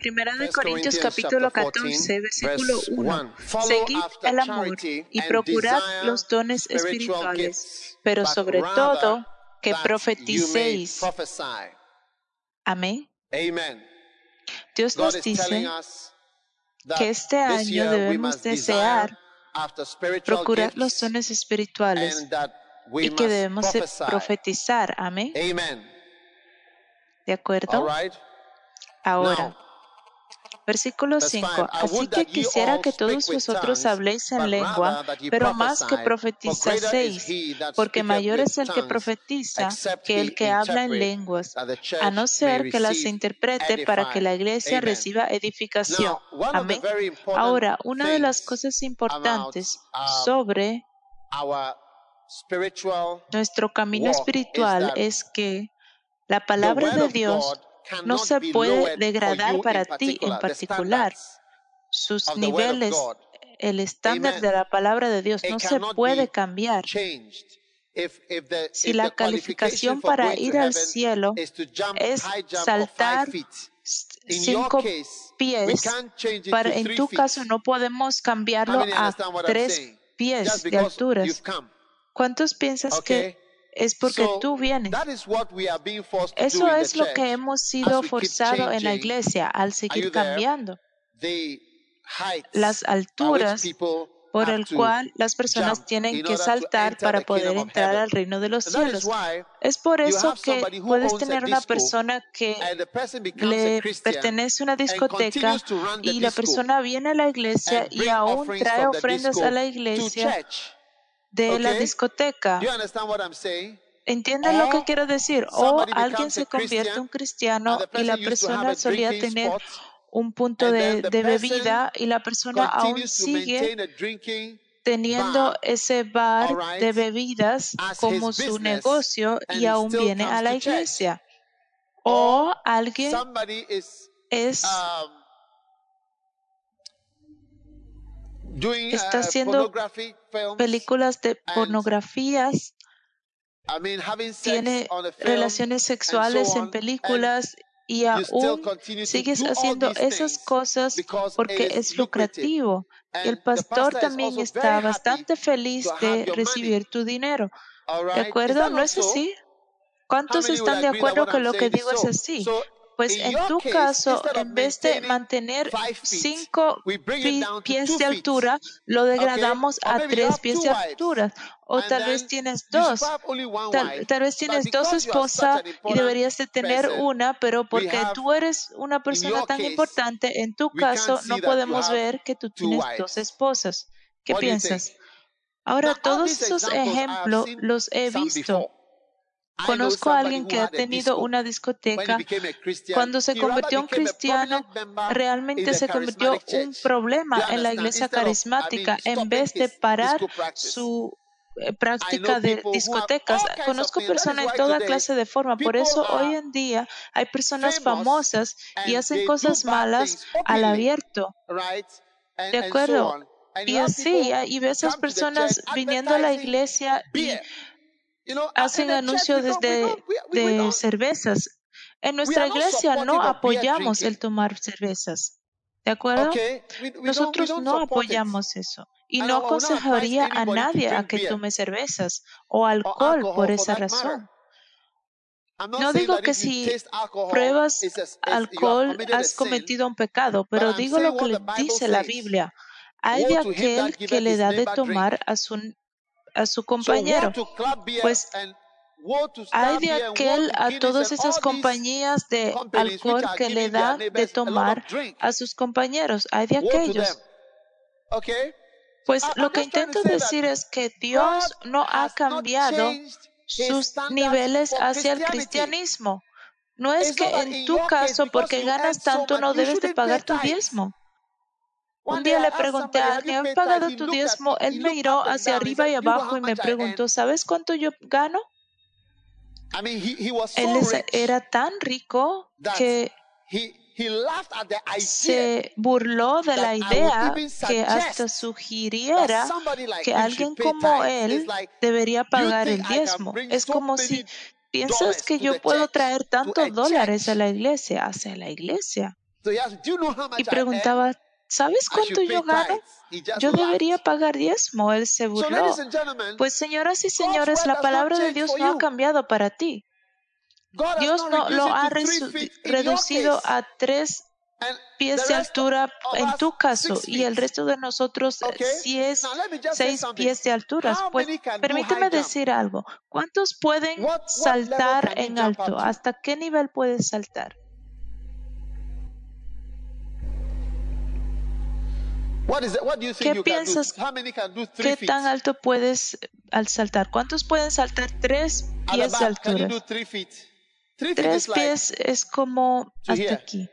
Primera de Corintios capítulo 14, versículo 1. Seguid el amor y procurad los dones espirituales, pero sobre todo que profeticéis. Amén. Dios nos dice que este año debemos desear procurar los dones espirituales y que debemos profetizar. Amén. ¿De acuerdo? Ahora. Versículo 5. Así que quisiera que todos vosotros habléis en lengua, pero más que profetizaseis, porque mayor es el que profetiza que el que habla en lenguas, a no ser que las interprete para que la iglesia reciba edificación. Amén. Ahora, una de las cosas importantes sobre nuestro camino espiritual es que la palabra de Dios no se puede degradar para ti en particular. Sus niveles, el estándar de la palabra de Dios no se puede cambiar. Si la calificación para ir al cielo es saltar cinco pies, para, en tu caso no podemos cambiarlo a tres pies de altura. ¿Cuántos piensas que es porque tú vienes. Eso es lo que hemos sido forzados en la iglesia al seguir cambiando. Las alturas por el cual las personas tienen que saltar para poder entrar al reino de los cielos. Es por eso que puedes tener una persona que le pertenece a una discoteca y la persona viene a la iglesia y aún trae ofrendas a la iglesia de la discoteca. ¿Entienden lo que quiero decir? O alguien se convierte en un cristiano y la persona solía tener un punto de, bebida y la persona aún sigue teniendo ese bar de bebidas como su negocio y aún viene a la iglesia. O alguien es está uh, haciendo películas de pornografías, tiene relaciones sexuales en películas y aún sigues haciendo esas cosas porque es lucrativo. Y el pastor también está bastante feliz de recibir tu dinero. ¿De acuerdo? ¿No es así? ¿Cuántos están de acuerdo que lo que digo es así? Pues en tu caso, en vez de mantener cinco pies de altura, lo degradamos a tres pies de altura. O tal vez tienes dos. Tal, vez tienes dos esposas y deberías de tener una, pero porque tú eres una persona tan importante, en tu caso no podemos ver que tú tienes dos esposas. ¿Qué piensas? Ahora, todos esos ejemplos los he visto. Conozco a alguien que ha tenido una discoteca. Cuando se convirtió en cristiano, realmente se convirtió un problema en la iglesia carismática en vez de parar su eh, práctica de discotecas. Conozco personas en toda clase de forma. Por eso hoy en día hay personas famosas y hacen cosas malas al abierto. ¿De acuerdo? Y así, y ve esas personas viniendo a la iglesia y hacen anuncios desde de cervezas. En nuestra iglesia no apoyamos el tomar cervezas. ¿De acuerdo? Nosotros no apoyamos eso. Y no aconsejaría a nadie a que tome cervezas o alcohol por esa razón. No digo que si pruebas alcohol has cometido un pecado, pero digo lo que dice la Biblia. Hay de aquel que le da de tomar a su a su compañero. Pues hay de aquel a todas esas compañías de alcohol que le dan de tomar a sus compañeros. Hay de aquellos. Pues lo que intento decir es que Dios no ha cambiado sus niveles hacia el cristianismo. No es que en tu caso, porque ganas tanto, no debes de pagar tu diezmo. Un día le pregunté a alguien, ¿has pagado tu diezmo? Él me miró hacia arriba y abajo y me preguntó, ¿sabes cuánto yo gano? Él era tan rico que se burló de la idea que hasta sugiriera que alguien como él debería pagar el diezmo. Es como si piensas que yo puedo traer tantos dólares a la iglesia, hacia la iglesia. Y preguntaba, ¿sabes cuánto yo gano? Yo debería pagar diezmo. Él se burló. Pues señoras y señores, la palabra de Dios no ha cambiado para ti. Dios no lo ha reducido a tres pies de altura en tu caso y el resto de nosotros es seis pies de altura. Pues permíteme decir algo. ¿Cuántos pueden saltar en alto? ¿Hasta qué nivel puedes saltar? ¿Qué piensas? ¿Qué tan alto puedes al saltar? ¿Cuántos pueden saltar tres pies de altura? Tres pies es como hasta aquí.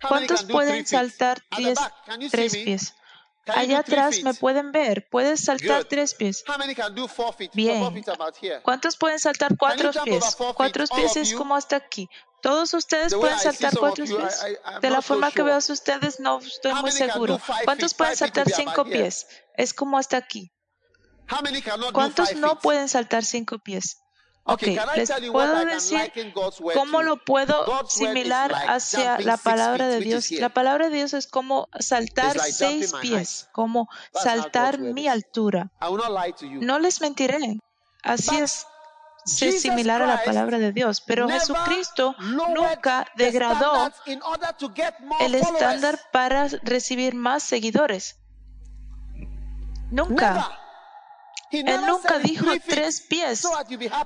¿Cuántos pueden saltar tres pies? Allá atrás me pueden ver. Puedes saltar tres pies. Bien. ¿Cuántos pueden saltar cuatro pies? Cuatro pies es como hasta aquí. ¿Todos ustedes pueden saltar cuatro pies? De la forma que veo a ustedes, no estoy muy seguro. ¿Cuántos pueden saltar cinco pies? Es como hasta aquí. ¿Cuántos no pueden saltar cinco pies? Ok, les puedo decir cómo lo puedo similar hacia la palabra de Dios. La palabra de Dios es como saltar seis pies, como saltar mi altura. No les mentiré. Así es es similar a la palabra de Dios, pero Jesucristo nunca degradó el estándar para recibir más seguidores. Nunca. Él nunca dijo tres pies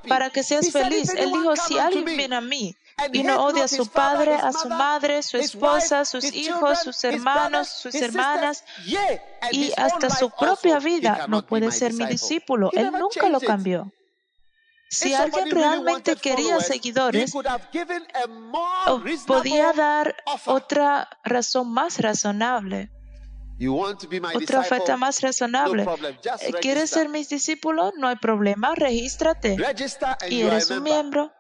para que seas feliz. Él dijo, si alguien viene a mí y no odia a su padre, a su madre, su esposa, sus hijos, sus hermanos, sus hermanas y hasta su propia vida, no puede ser mi discípulo. Él nunca lo cambió. Si alguien realmente quería seguidores, podía dar otra razón más razonable. Otra oferta más razonable. Eh, ¿Quieres ser mis discípulos? No hay problema, regístrate. Y eres un miembro.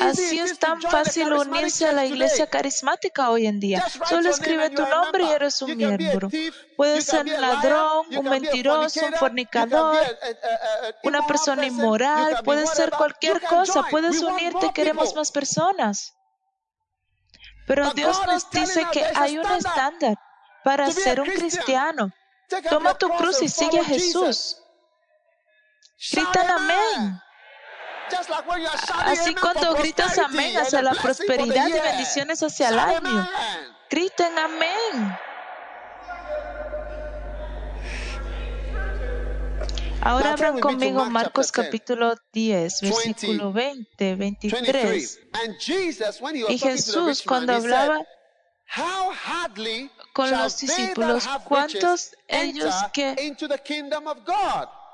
Así es tan fácil unirse a la iglesia carismática hoy en día. Solo escribe tu nombre y eres un miembro. Puedes ser un ladrón, un mentiroso, un fornicador, una persona inmoral, puedes ser cualquier cosa. Puedes unirte, queremos más personas. Pero Dios nos dice que hay un estándar para ser un cristiano. Toma tu cruz y sigue a Jesús. Gritan amén. Así cuando gritas amén hacia la prosperidad y bendiciones hacia el año, griten amén. Ahora abran conmigo Marcos capítulo 10, versículo 20, 23. Y Jesús cuando hablaba con los discípulos, ¿cuántos ellos que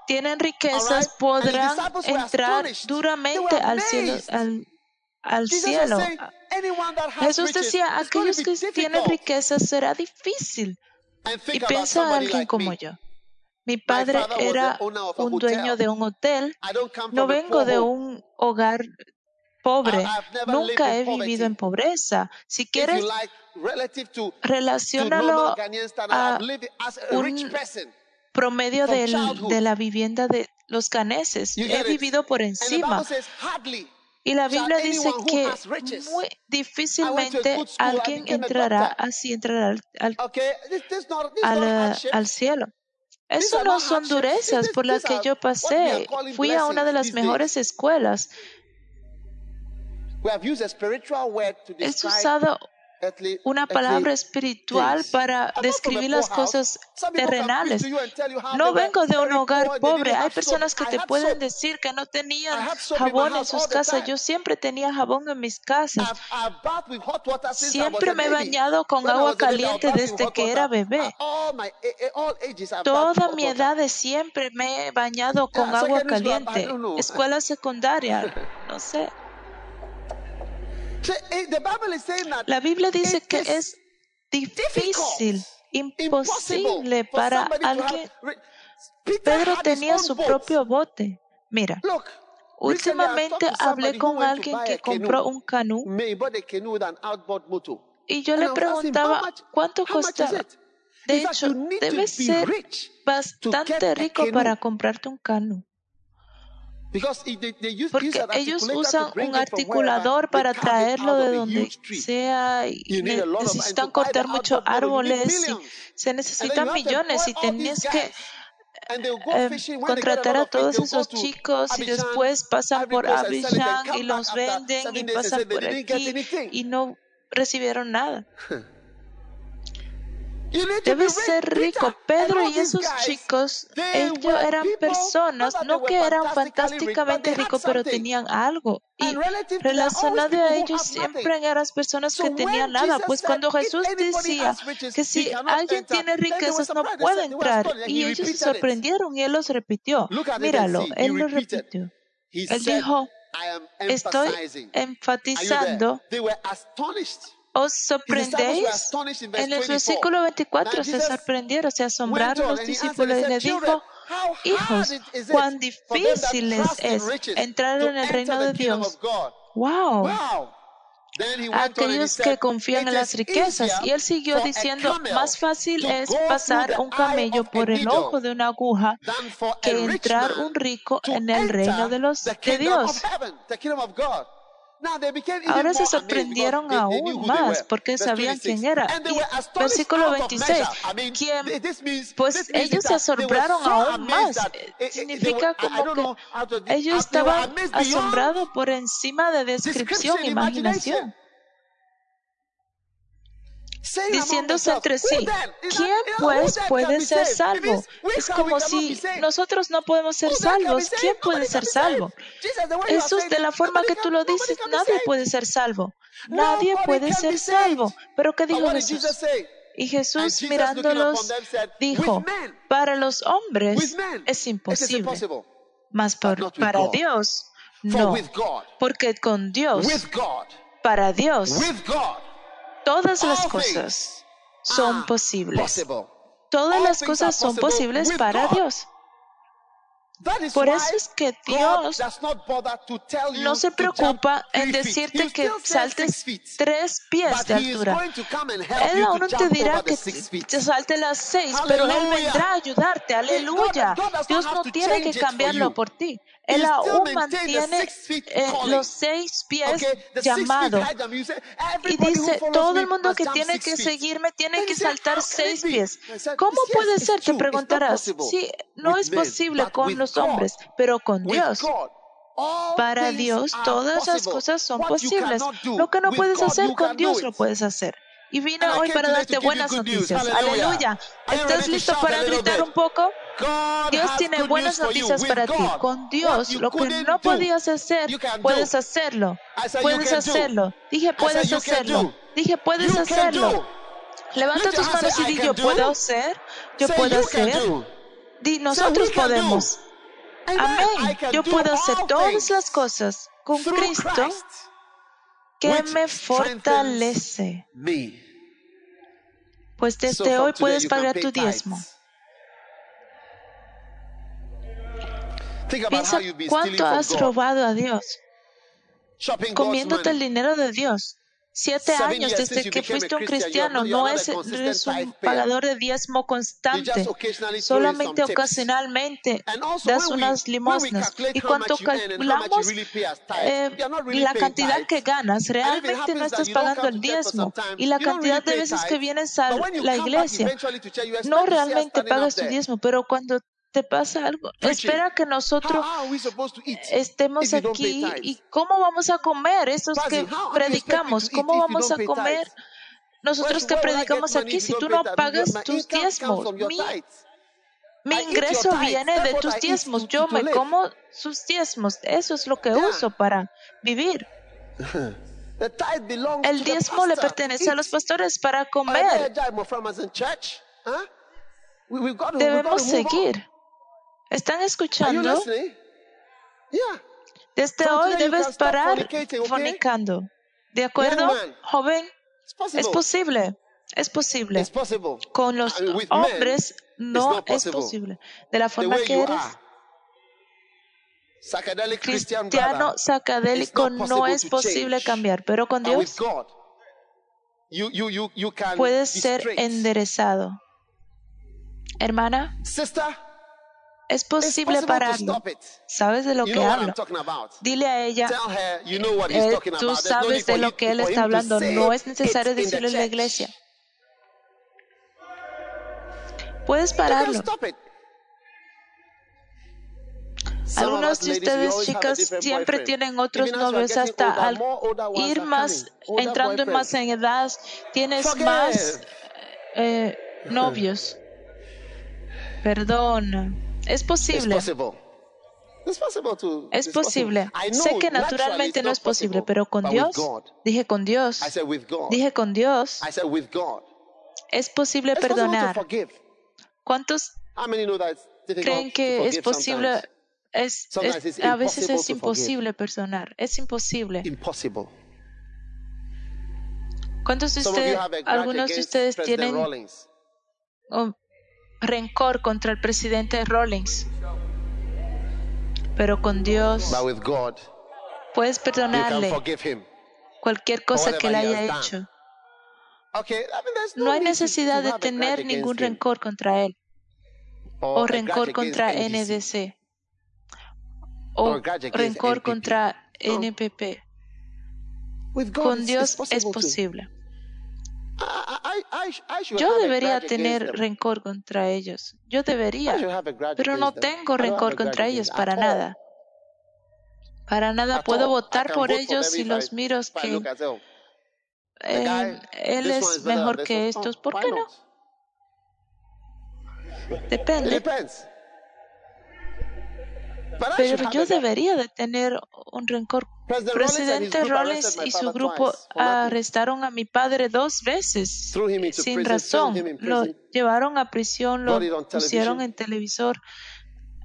tienen riquezas podrán entrar duramente al cielo? Al, cielo. Jesús decía, aquellos que tienen riquezas será difícil. Y piensa en alguien como yo. Mi padre era un dueño de un hotel. No vengo de un hogar pobre. Nunca he vivido en pobreza. Si quieres, relacionalo a un promedio de la vivienda de los ganeses. He vivido por encima. Y la Biblia dice que muy difícilmente alguien entrará así, entrará al, al cielo. Eso no son durezas por las que yo pasé. Fui a una de las mejores escuelas. He usado una palabra espiritual para describir las cosas terrenales. No vengo de un hogar pobre. Hay personas que te pueden decir que no tenían jabón en sus casas. Yo siempre tenía jabón en mis casas. Siempre me he bañado con agua caliente desde que era bebé. Toda mi edad de siempre me he bañado con agua caliente. Escuela secundaria, no sé. La Biblia dice que es difícil, imposible para alguien. Pedro tenía su propio bote. Mira, últimamente hablé con alguien que compró un canú y yo le preguntaba cuánto costaba. De hecho, debes ser bastante rico para comprarte un canú. Porque ellos usan un articulador para traerlo de donde sea y necesitan cortar muchos árboles y se necesitan millones y tenías que eh, contratar a todos esos chicos y después pasan por Abidjan y los venden y pasan por aquí y no recibieron nada. Debes ser rico. Pedro y esos chicos, ellos eran personas, no que eran fantásticamente ricos, pero tenían algo. Y relacionado a ellos siempre eran personas que tenían nada. Pues cuando Jesús decía que si alguien tiene riquezas no puede entrar, y ellos se sorprendieron y él los repitió. Míralo, él lo repitió. Él dijo, estoy enfatizando os sorprendéis. En el versículo 24 se sorprendieron, se asombraron los discípulos y le dijo, hijos, cuán difícil es entrar en el reino de Dios. Wow. Aquellos que confían en las riquezas. Y él siguió diciendo, más fácil es pasar un camello por el ojo de una aguja que entrar un rico en el reino de, los, de Dios. Ahora se sorprendieron aún más porque sabían quién era. versículo 26, pues ellos se asombraron aún más. Significa como que ellos estaban asombrados por encima de descripción, imaginación diciéndose entre sí, ¿quién pues puede ser salvo? Es como si nosotros no podemos ser salvos. ¿Quién puede ser salvo? Jesús, de la forma que tú lo dices, nadie puede ser salvo. Nadie puede ser salvo. Pero ¿qué dijo Jesús? Y Jesús mirándolos dijo, para los hombres es imposible, mas para Dios no, porque con Dios, para Dios, Todas las cosas son posibles. Todas las cosas son posibles para Dios. Por eso es que Dios no se preocupa en decirte que saltes tres pies de altura. Él aún no te dirá que te salte las seis, pero Él vendrá a ayudarte. Aleluya. Dios no tiene que cambiarlo por ti. Él aún mantiene eh, los seis pies llamados. Y dice, todo el mundo que tiene que seguirme tiene que saltar seis pies. ¿Cómo puede ser? Te preguntarás. Sí, no es posible con los hombres, pero con Dios. Para Dios todas las cosas son posibles. Lo que no puedes hacer con Dios lo puedes hacer. Y vine hoy para darte buenas noticias. Aleluya. ¿Estás listo para gritar un poco? Dios tiene buenas noticias para ti. Con Dios, lo que no podías hacer, puedes hacerlo. Puedes hacerlo. Dije, puedes hacerlo. Dije, puedes hacerlo. Levanta tus manos y di, yo puedo hacer. Yo puedo hacer. Di, nosotros podemos. Amén. Yo puedo hacer todas las cosas con Cristo que me fortalece. Pues desde hoy puedes pagar tu diezmo. Piensa cuánto has robado a Dios. Comiéndote el dinero de Dios. Siete años desde que fuiste un cristiano, no es, un pagador de diezmo constante, solamente ocasionalmente das unas limosnas. Y cuando calculamos eh, la cantidad que ganas, realmente no estás pagando el diezmo. Y la cantidad de veces que vienes a la iglesia, no realmente pagas tu diezmo, pero cuando te pasa algo. Espera que nosotros estemos aquí y cómo vamos a comer. Esos que predicamos, cómo vamos a comer nosotros que predicamos aquí, si tú no pagas tus diezmos, mi, mi ingreso viene de tus diezmos, yo me como sus diezmos, eso es lo que uso para vivir. El diezmo le pertenece a los pastores para comer. Debemos seguir. ¿Están escuchando? Desde hoy debes parar fornicando. ¿De acuerdo, joven? Es posible. Es posible. Con los hombres no es posible. De la forma que eres. Cristiano sacadélico no es posible cambiar, pero con Dios puedes ser enderezado. Hermana, es posible pararlo. ¿Sabes de lo que hablo? Dile a ella, eh, tú sabes de lo que él está hablando. No es necesario decirlo en la iglesia. Puedes pararlo. Algunos de ustedes, chicas, siempre tienen otros novios hasta al ir más, entrando más en edad, tienes más eh, novios. Perdona. Es posible. Es posible. Sé que naturalmente no es posible, pero con Dios, dije con Dios, dije con Dios, es posible perdonar. ¿Cuántos creen que es posible? Es, a veces es imposible perdonar. Es imposible. ¿Cuántos de ustedes, algunos de ustedes tienen rencor contra el presidente Rawlings. Pero con Dios puedes perdonarle cualquier cosa que le haya hecho. No hay necesidad de tener ningún rencor contra él o rencor contra NDC o rencor contra NPP. Con Dios es posible. Yo debería tener rencor contra ellos. Yo debería. Pero no tengo rencor contra ellos para nada. Para nada puedo votar por ellos si los miro que eh, él es mejor que estos. ¿Por qué no? Depende. Pero yo debería de tener un rencor. Presidente Rollins y su grupo arrestaron a mi padre dos veces sin razón. Lo llevaron a prisión, lo pusieron en televisor.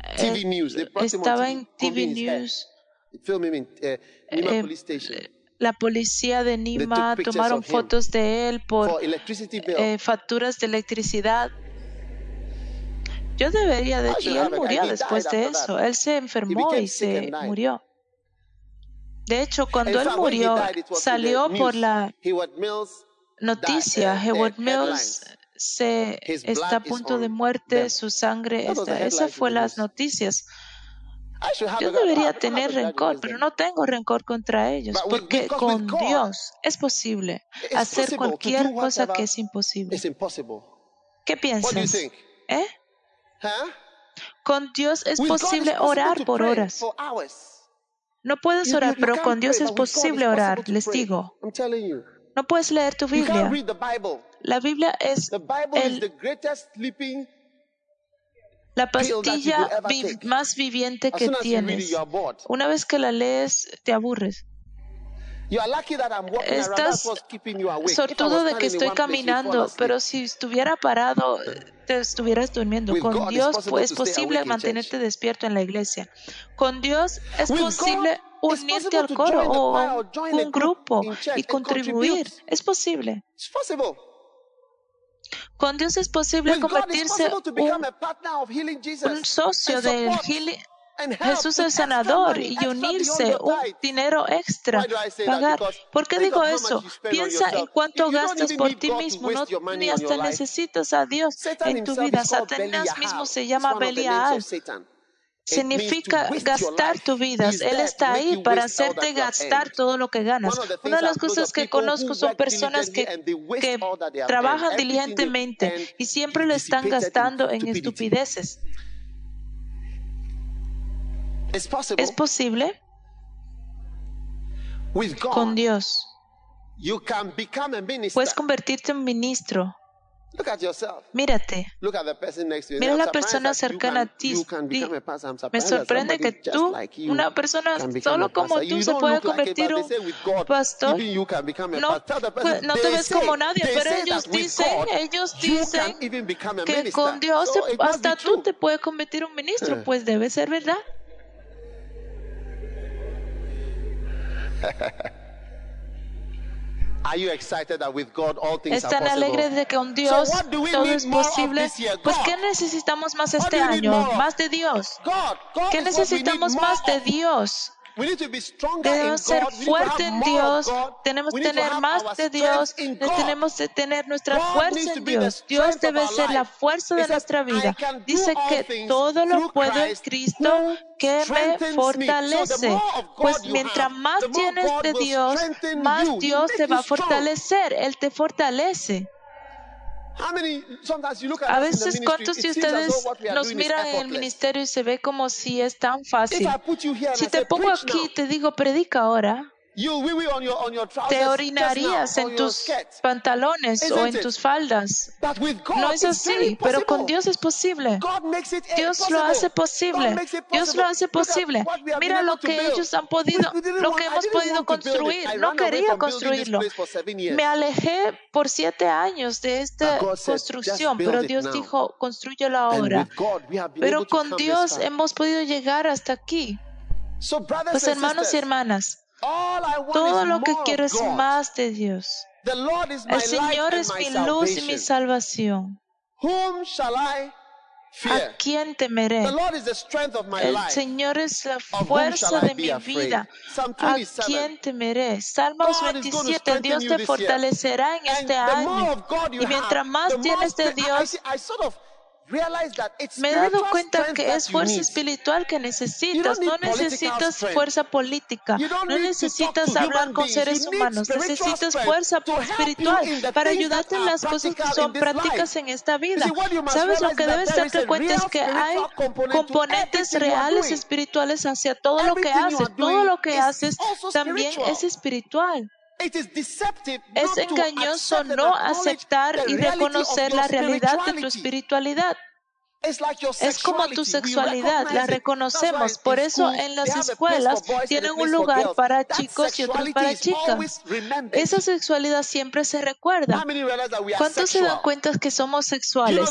Eh, estaba en TV News. Eh, eh, la policía de Nima tomaron fotos de él por facturas de electricidad. Yo debería de... Y él murió después de eso. Él se enfermó y se murió. De hecho, cuando él murió, salió por la noticia, uh, Howard Mills se está a punto de muerte, su sangre está. Esas fueron las noticias. Yo debería tener rencor, pero no tengo rencor contra ellos, porque con Dios es posible hacer cualquier cosa que es imposible. ¿Qué piensas? ¿Eh? Con Dios es posible orar por horas. No puedes orar, pero con Dios es posible orar, les digo. No puedes leer tu Biblia. La Biblia es la pastilla más viviente que tienes. Una vez que la lees, te aburres. Estás sortudo de que estoy caminando, pero si estuviera parado, te estuvieras durmiendo. Con Dios es posible mantenerte despierto en la iglesia. Con Dios es posible unirte al coro o a un grupo y contribuir. Es posible. Con Dios es posible convertirse un, un socio del healing Jesús es sanador y unirse un dinero extra, pagar. ¿Por qué digo eso? Piensa en cuánto gastas por ti mismo, no ni hasta necesitas a Dios en tu vida. Satanás mismo se llama Belial. Significa gastar tu vida. Él está ahí para hacerte gastar todo lo que ganas. Una de las cosas que conozco son personas que, que trabajan diligentemente y siempre lo están gastando en estupideces. ¿Es posible? Con Dios. Puedes convertirte en ministro. Mírate. Mira a la persona cercana a ti. Me sorprende que tú, una persona solo como tú, se puede convertir en un pastor. No, no te ves como nadie, pero ellos dicen, ellos dicen que con Dios hasta tú te puedes convertir en un ministro. Pues debe ser verdad. ¿Están alegres de que con Dios todo es posible? Pues ¿qué necesitamos más este año? Más de Dios. ¿Qué necesitamos más de Dios? Debemos ser fuertes en Dios, tenemos que tener más de Dios, tenemos que tener nuestra fuerza en Dios. Dios debe ser la fuerza de nuestra vida. Dice que todo lo puedo en Cristo que me fortalece. Pues mientras más tienes de Dios, más Dios te va a fortalecer. Él te fortalece. A veces, ¿cuántos de ustedes nos miran en el ministerio y se ve como si es tan fácil? Si te pongo aquí y te digo, predica ahora, te orinarías en tus pantalones o en tus faldas. No es así, pero con Dios es posible. Dios lo hace posible. Dios lo hace posible. Mira lo que ellos han podido, lo que hemos podido construir. No quería construirlo. Me alejé por siete años de esta construcción, pero Dios dijo, construyelo ahora. Pero con Dios hemos podido llegar hasta aquí. Pues hermanos y hermanas, todo lo que quiero es más de Dios. El Señor es mi luz y mi salvación. ¿A quién temeré? El Señor es la fuerza de mi vida. ¿A quién temeré? Salmos 27. Dios te fortalecerá en este año. Y mientras más tienes de Dios, me he dado cuenta que es fuerza espiritual que necesitas. No necesitas fuerza política. No necesitas hablar con seres humanos. Necesitas fuerza espiritual para ayudarte en las cosas que son prácticas en esta vida. ¿Sabes lo que debes darte cuenta? Es que hay componentes reales espirituales hacia todo lo que haces. Todo lo que haces también es espiritual. Es engañoso no aceptar y reconocer la realidad de tu espiritualidad. Es como tu sexualidad, la reconocemos. Por eso en las escuelas tienen un lugar para chicos y otros para chicas. Esa sexualidad siempre se recuerda. ¿Cuántos se dan cuenta que somos sexuales?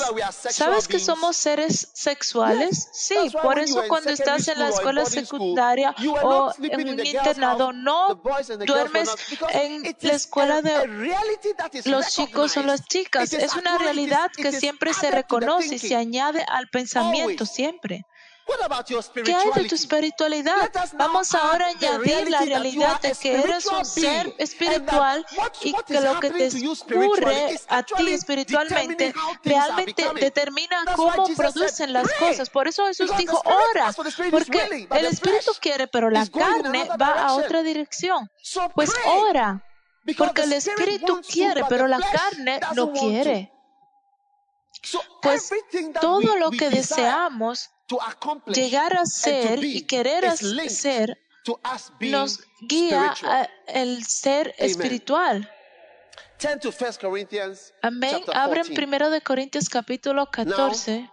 ¿Sabes que somos seres sexuales? Sí, por eso cuando estás en la escuela secundaria o en un internado, no duermes en la escuela de los chicos o las chicas. Es una realidad que siempre se reconoce y se añade al pensamiento siempre. ¿Qué hay de tu espiritualidad? Vamos ahora a añadir la realidad de que eres un ser espiritual y que lo que te ocurre a ti espiritualmente realmente determina cómo producen las cosas. Por eso Jesús dijo, ora, porque el espíritu quiere, pero la carne va a otra dirección. Pues ora, porque el espíritu quiere, pero la carne no quiere. Pues todo lo que deseamos llegar a ser y querer hacer nos guía al ser espiritual. Amén. Abren primero de Corintios capítulo 14.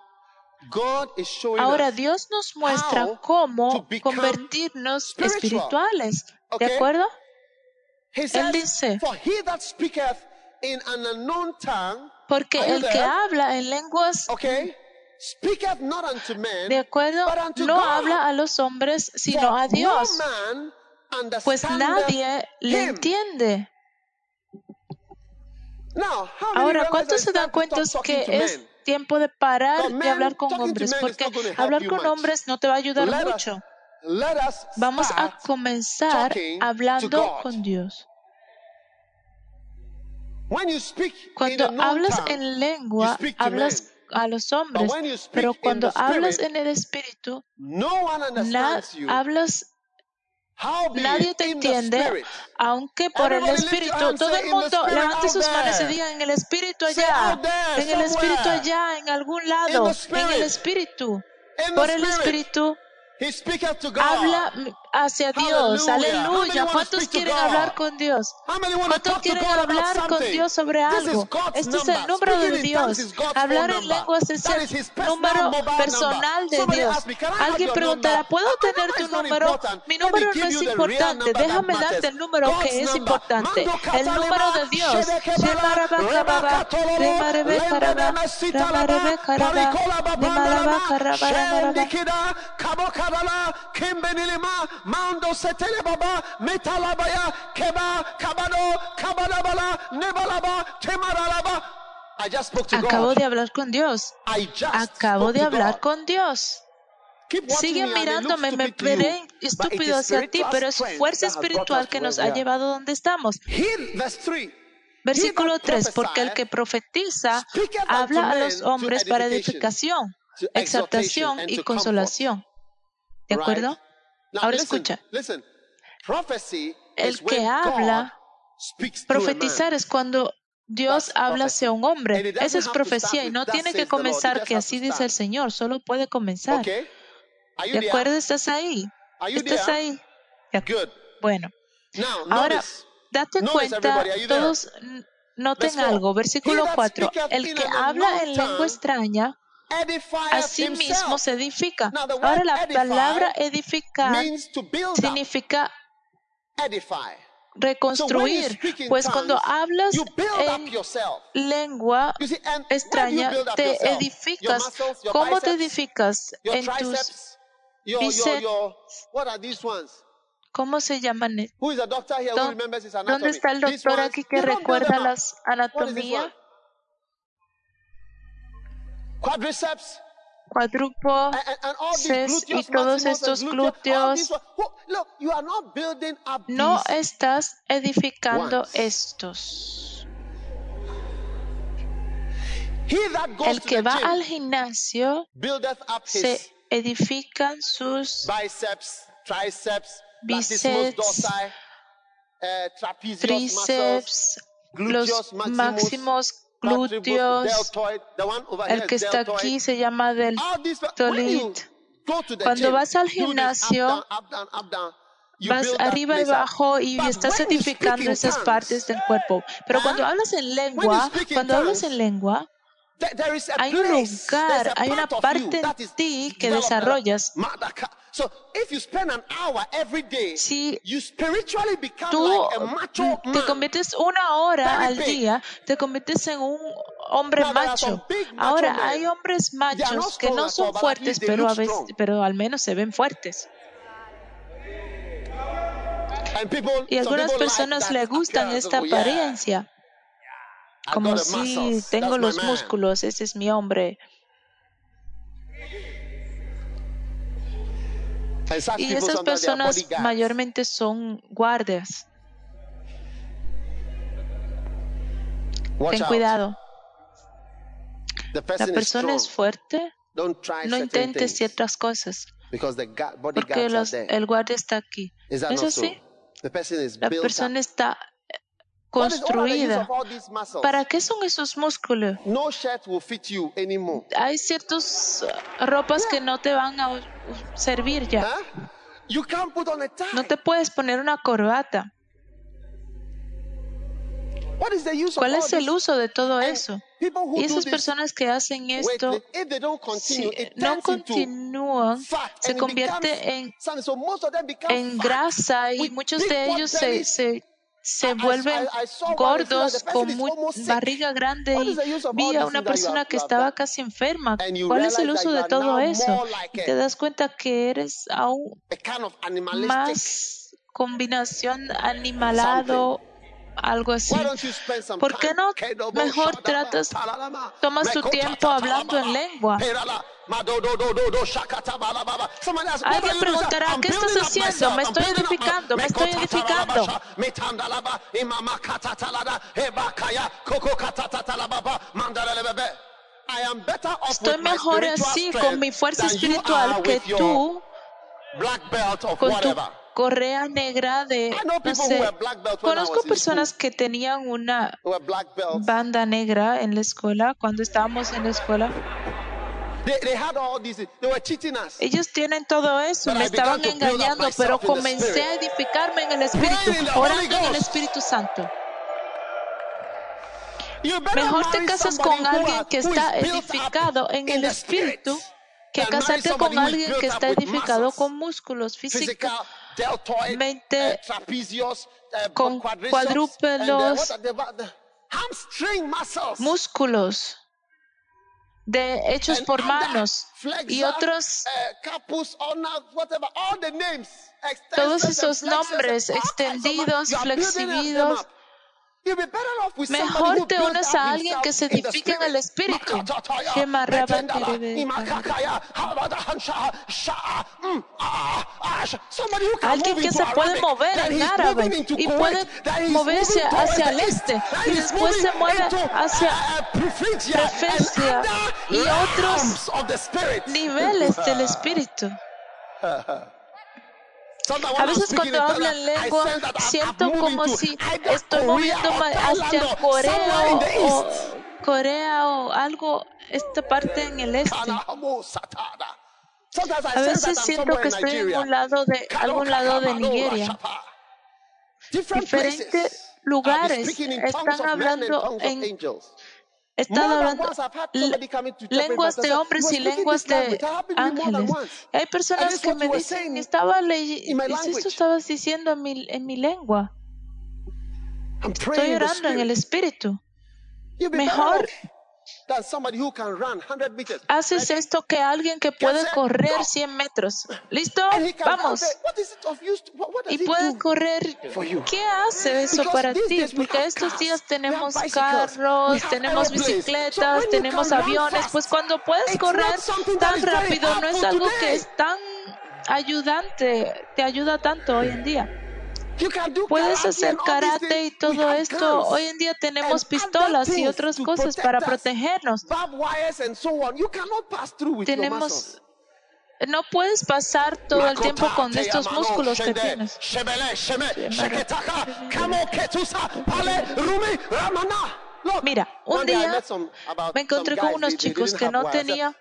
Ahora Dios nos muestra cómo convertirnos espirituales. ¿De acuerdo? Él dice, porque el que habla en lenguas de acuerdo, no habla a los hombres, sino a Dios, pues nadie le entiende. Ahora, ¿cuántos se dan cuenta que es tiempo de parar de hablar con hombres? Porque hablar con hombres no te va a ayudar mucho. Vamos a comenzar hablando con Dios. Cuando hablas en lengua, hablas a los hombres, pero cuando hablas en el Espíritu, hablas Nadie te entiende, aunque por el Espíritu, todo el mundo levante sus manos y diga en el Espíritu allá, en el Espíritu allá, en algún lado, en el Espíritu, por el Espíritu, habla hacia Dios. Aleluya. ¿Cuántos quieren hablar con Dios? ¿Cuántos quieren hablar con Dios sobre algo? Este es el número de Dios. Hablar en lenguas es el número personal de Dios. Alguien preguntará, ¿puedo tener tu número? Mi número no es importante. Déjame darte el número que es importante. El número de Dios. Mando setele baba, metalabaya, keba, kabado, kabadabala, nebalaba, temaralaba. I just spoke to Acabo de hablar con Dios. I just Acabo de hablar con Dios. Keep watching Sigue me and it looks mirándome, me veré estúpido hacia ti, pero es fuerza espiritual que nos ha llevado donde estamos. Here, verse 3. Versículo 3, porque el que profetiza habla a los hombres para edificación, exaltación y consolación. ¿De acuerdo? Ahora escucha. El que habla. Profetizar es cuando Dios habla hacia un hombre. Esa es profecía y no "Thus tiene que the Lord." It comenzar que así dice el Señor, solo puede comenzar. ¿De acuerdo? ¿Estás ahí? ¿Estás ahí? Bueno, ahora date cuenta, todos noten algo. Versículo He that 4. speaketh El que habla en lengua extraña, a sí mismo se edifica. Ahora la palabra edificar significa reconstruir, pues cuando hablas en lengua extraña, te edificas. ¿Cómo te edificas? En tus, bíceps. ¿cómo se llaman? ¿Dónde está el doctor aquí que recuerda las anatomía? Quadriceps, Cuadrupo, y todos estos glúteos. no estás edificando estos. El que va al gimnasio se edifican sus biceps, triceps, bíceps, muscles, tríceps, los máximos glúteos. deltoid. El que está deltoid. aquí se llama del All these, when you tolit. go to the Cuando vas al gimnasio, Vas arriba y abajo y estás edificando esas partes del cuerpo. Pero ¿ah? cuando hablas en lengua, cuando hablas en lengua, There- there is a hay un lugar, hay una parte is ti que desarrollas. Madaka. So if you spend an hour every day, Si you spiritually become tú like a macho te conviertes una hora al día, te conviertes en un hombre macho. Ahora, hay hombres machos que no son fuertes, pero, a veces, pero al menos se ven fuertes. And people, Y a algunas personas that le gustan esta Oh, apariencia, como si tengo los músculos, ese es mi hombre. Y esas personas mayormente son guardias. Ten cuidado. La persona es fuerte, no intentes ciertas cosas, porque los- el guardia está aquí. ¿Es así? La persona está construida. ¿Para qué son esos músculos? No shirt will fit you anymore. Hay ciertas uh, ropas que no te van a u- servir ya. Huh? You can't put on a tie. No te puedes poner una corbata. ¿Cuál es el uso de todo eso? Y esas personas que hacen esto, weightlifting, if they don't continue, si no continúan, se convierte en, en grasa y muchos de ellos se, se, se vuelven gordos con muy, barriga grande y vi a una persona que estaba casi enferma. ¿Cuál es el uso de todo eso? Y te das cuenta que eres aún más combinación animalado, algo así. ¿Por qué no mejor tratas, tomas tu tiempo hablando en lengua? Alguien preguntará, ¿qué estás haciendo? Me estoy edificando, me estoy edificando. Estoy mejor así con mi fuerza espiritual que tú black belt of con tu correa negra de, no sé, conozco personas que tenían una banda negra en la escuela cuando estábamos en la escuela. Ellos tienen todo eso, me estaban engañando, pero comencé a edificarme en el Espíritu, orando en el Espíritu Santo. Mejor te casas con alguien que está edificado en el Espíritu que casarte con alguien que está edificado con músculos físicamente, con cuadrúpedos, músculos de hechos por manos y otros todos esos nombres extendidos, flexibidos Mejor te unes a alguien que se edifique en el Espíritu. Alguien que se puede mover en árabe y puede moverse hacia el este. Y después se mueve hacia Prefecia y otros niveles del Espíritu. A veces cuando hablo en lengua siento como si estoy moviéndome hacia Corea o, Corea o algo, esta parte en el este. A veces siento que estoy en un lado de algún lado de Nigeria. Diferentes lugares están hablando en están hablando lenguas de hombres y lenguas de ángeles. Hay personas que me dicen, estaba leyendo, esto estabas diciendo en mi, en mi lengua. Estoy orando en el Espíritu. Mejor Haces esto que alguien que puede correr 100 metros. ¿Listo? Vamos. Y puede correr. ¿Qué hace eso para ti? Porque estos días tenemos carros, tenemos bicicletas, tenemos aviones. Pues cuando puedes correr tan rápido, no es algo que es tan ayudante, te ayuda tanto hoy en día. Puedes hacer karate y todo esto. Hoy en día tenemos pistolas y otras cosas para protegernos. Tenemos no puedes pasar todo el tiempo con estos músculos que tienes. Mira, un día me encontré con unos chicos que no tenían,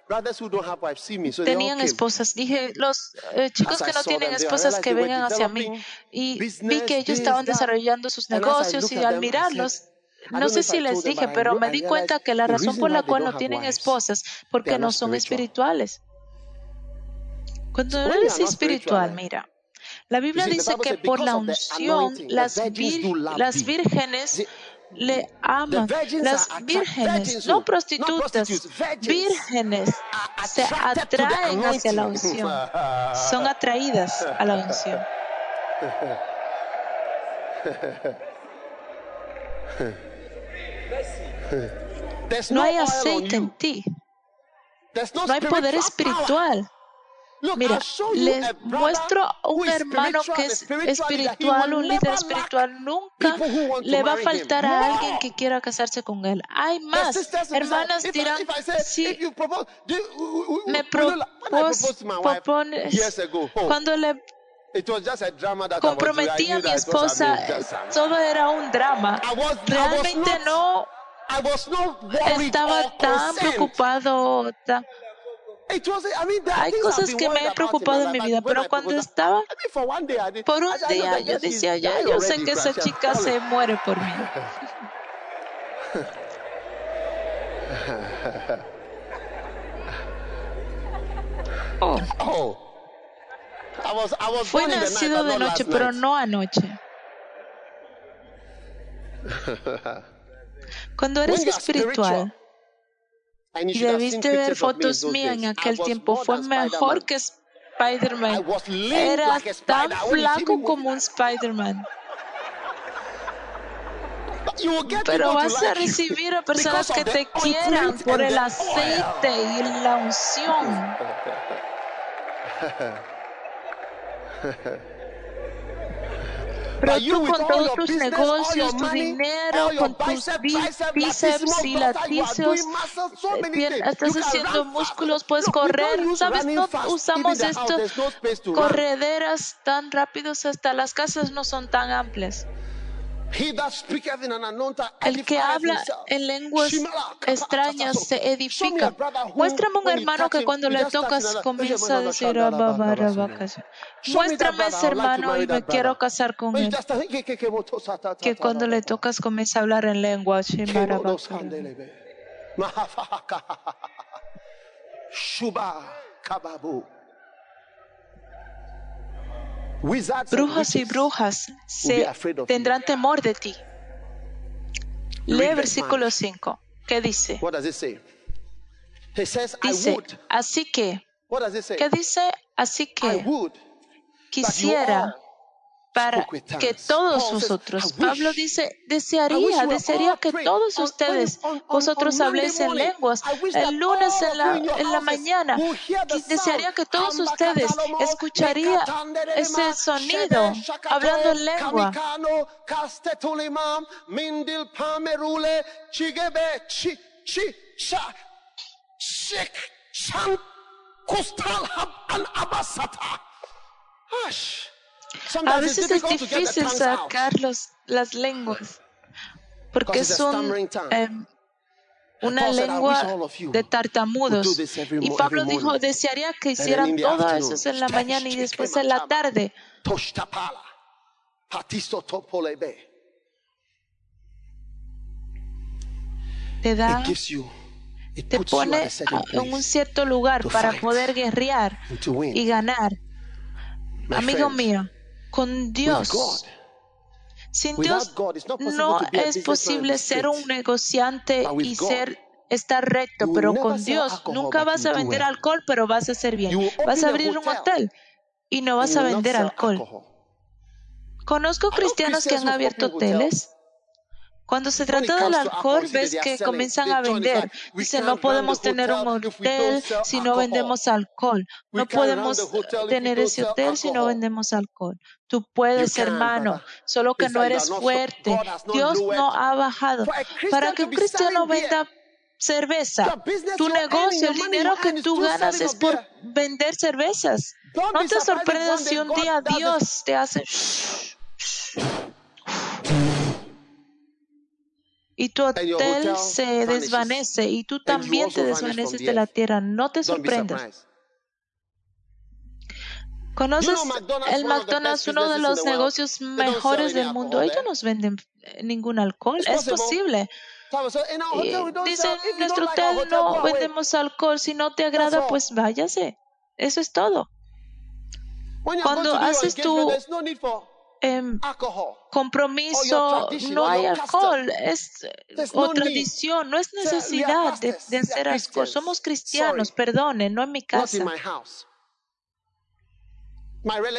tenían esposas. Dije, los eh, chicos que no tienen esposas que vengan hacia mí. Y vi que ellos estaban desarrollando sus negocios y al mirarlos, no sé si les dije, pero me di cuenta que la razón por la cual no tienen esposas, porque no son espirituales. Cuando eres espiritual, mira, la Biblia dice que por la unción las, las vírgenes le aman. Las vírgenes, no prostitutas, vírgenes se atraen hacia la unción. Son atraídas a la unción. No hay aceite en ti. No hay poder espiritual. Mira, les muestro a un hermano que es espiritual, un líder espiritual. Nunca le va a faltar a alguien que quiera casarse con él. Hay más. Hermanas dirán, si me propones, cuando le comprometí a mi esposa, todo era un drama. Realmente no estaba tan preocupado. Hay cosas que me han preocupado en mi vida, pero cuando estaba por un día, yo decía, ya, yo sé que esa chica se muere por mí. Oh. Fue nacido de noche, pero no anoche. Cuando eres espiritual, y debiste ver fotos mías en aquel tiempo. Fue mejor que Spider-Man. Era tan flaco como un Spider-Man. Pero vas a recibir a personas que te quieran por el aceite y la unción. Pero tú con todos tus negocios, tu dinero, con tus bíceps y laticios, eh, estás haciendo músculos, puedes correr. ¿Sabes? No usamos estos correderas tan rápidos, hasta las casas no son tan amplias. El que habla en lenguas extrañas se edifica. Muéstrame un hermano que cuando le tocas comienza a decir Muéstrame ese hermano y me quiero casar con él. Que cuando le tocas comienza a hablar en lengua. Brujas y brujas se tendrán temor de ti. Lee versículo 5. ¿Qué dice? Dice, así que, ¿qué dice? Así que quisiera para que todos vosotros, Pablo dice, desearía, desearía que todos ustedes, vosotros habléis en lenguas, el lunes en la, en la mañana, desearía que todos ustedes escucharían ese sonido hablando en lengua. A veces es difícil sacar las lenguas porque son em, una lengua de tartamudos. Y Pablo dijo, desearía que hicieran todo eso en la mañana y después en la tarde. Te da, te pone en un cierto lugar para poder guerrear y ganar. Amigo mío, con Dios. Sin Dios no es posible ser un negociante y ser estar recto, pero con Dios nunca vas a vender alcohol, pero vas a ser bien. Vas a abrir un hotel y no vas a vender alcohol. Conozco cristianos que han abierto hoteles cuando se trata del alcohol, ves que comienzan a vender. Dicen, no podemos tener un hotel si no vendemos alcohol. No podemos tener ese hotel si no vendemos alcohol. Tú puedes, hermano, solo que no eres fuerte. Dios no ha bajado. Para que un cristiano venda cerveza. Tu negocio, el dinero que tú ganas es por vender cervezas. No te sorprendas si un día Dios te hace y tu hotel se desvanece y tú también te desvaneces de la tierra. No te sorprendas. ¿Conoces el McDonald's, uno de los negocios mejores del mundo? Ellos no venden ningún alcohol. Es posible. Dicen, en nuestro hotel no vendemos alcohol. Si no te agrada, pues váyase. Eso es todo. Cuando haces tu Em, compromiso, no hay alcohol, es o tradición, no es necesidad de, de hacer alcohol. Somos cristianos, perdone, no en mi casa.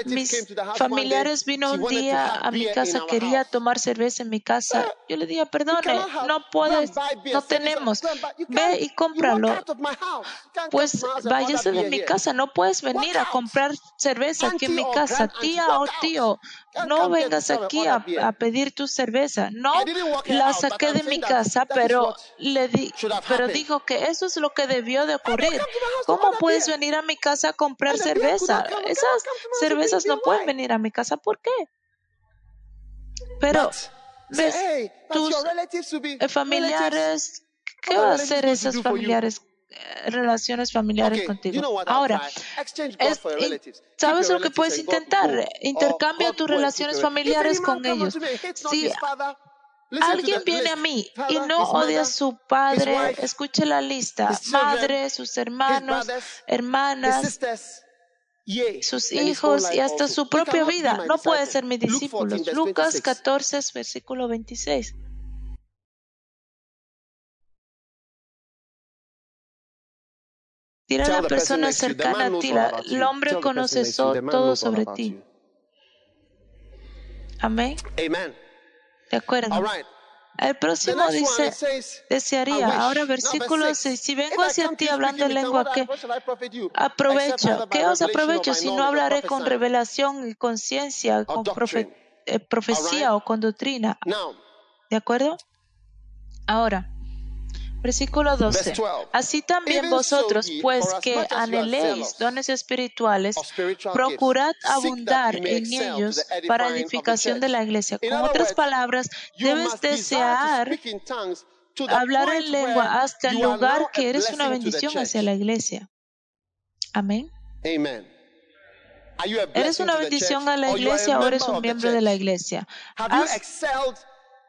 Mis familiares vino un día a mi casa, quería tomar cerveza en mi casa. Yo le dije, perdone, no puedes, no tenemos. Ve y cómpralo. Pues váyase de mi casa, no puedes venir a comprar cerveza aquí en mi casa. Tía o tío, no vengas aquí a, pedir tu cerveza. No la saqué de mi casa, pero le di, pero dijo que eso es lo que debió de ocurrir. ¿Cómo puedes venir a mi casa a comprar cerveza? Esas cervezas no pueden venir a mi casa. ¿Por qué? Pero, ¿ves? Tus familiares, ¿qué van a hacer esos familiares? Eh, relaciones familiares contigo. Ahora, ¿sabes lo que puedes intentar? Intercambia tus relaciones familiares con ellos. Si alguien viene a mí y no odia a su padre, escuche la lista, madre, sus hermanos, hermanas, sus hijos y hasta su propia vida. No puede ser mi discípulo. Lucas 14, versículo 26. Dirá la persona cercana a ti, el hombre conoce todo sobre ti. Amén. De acuerdo. El próximo dice, desearía, ahora versículo 6, si vengo hacia ti hablando en lengua, ¿qué aprovecho? ¿Qué os aprovecho si no hablaré con revelación y conciencia, con eh, profecía o con doctrina? ¿De acuerdo? Ahora, Versículo 12. Así también vosotros, pues que anheléis dones espirituales, procurad abundar en ellos para edificación de la iglesia. Con otras palabras, debes desear hablar en lengua hasta el lugar que eres una bendición hacia la iglesia. Amén. ¿Eres una bendición a la iglesia o eres un miembro de la iglesia?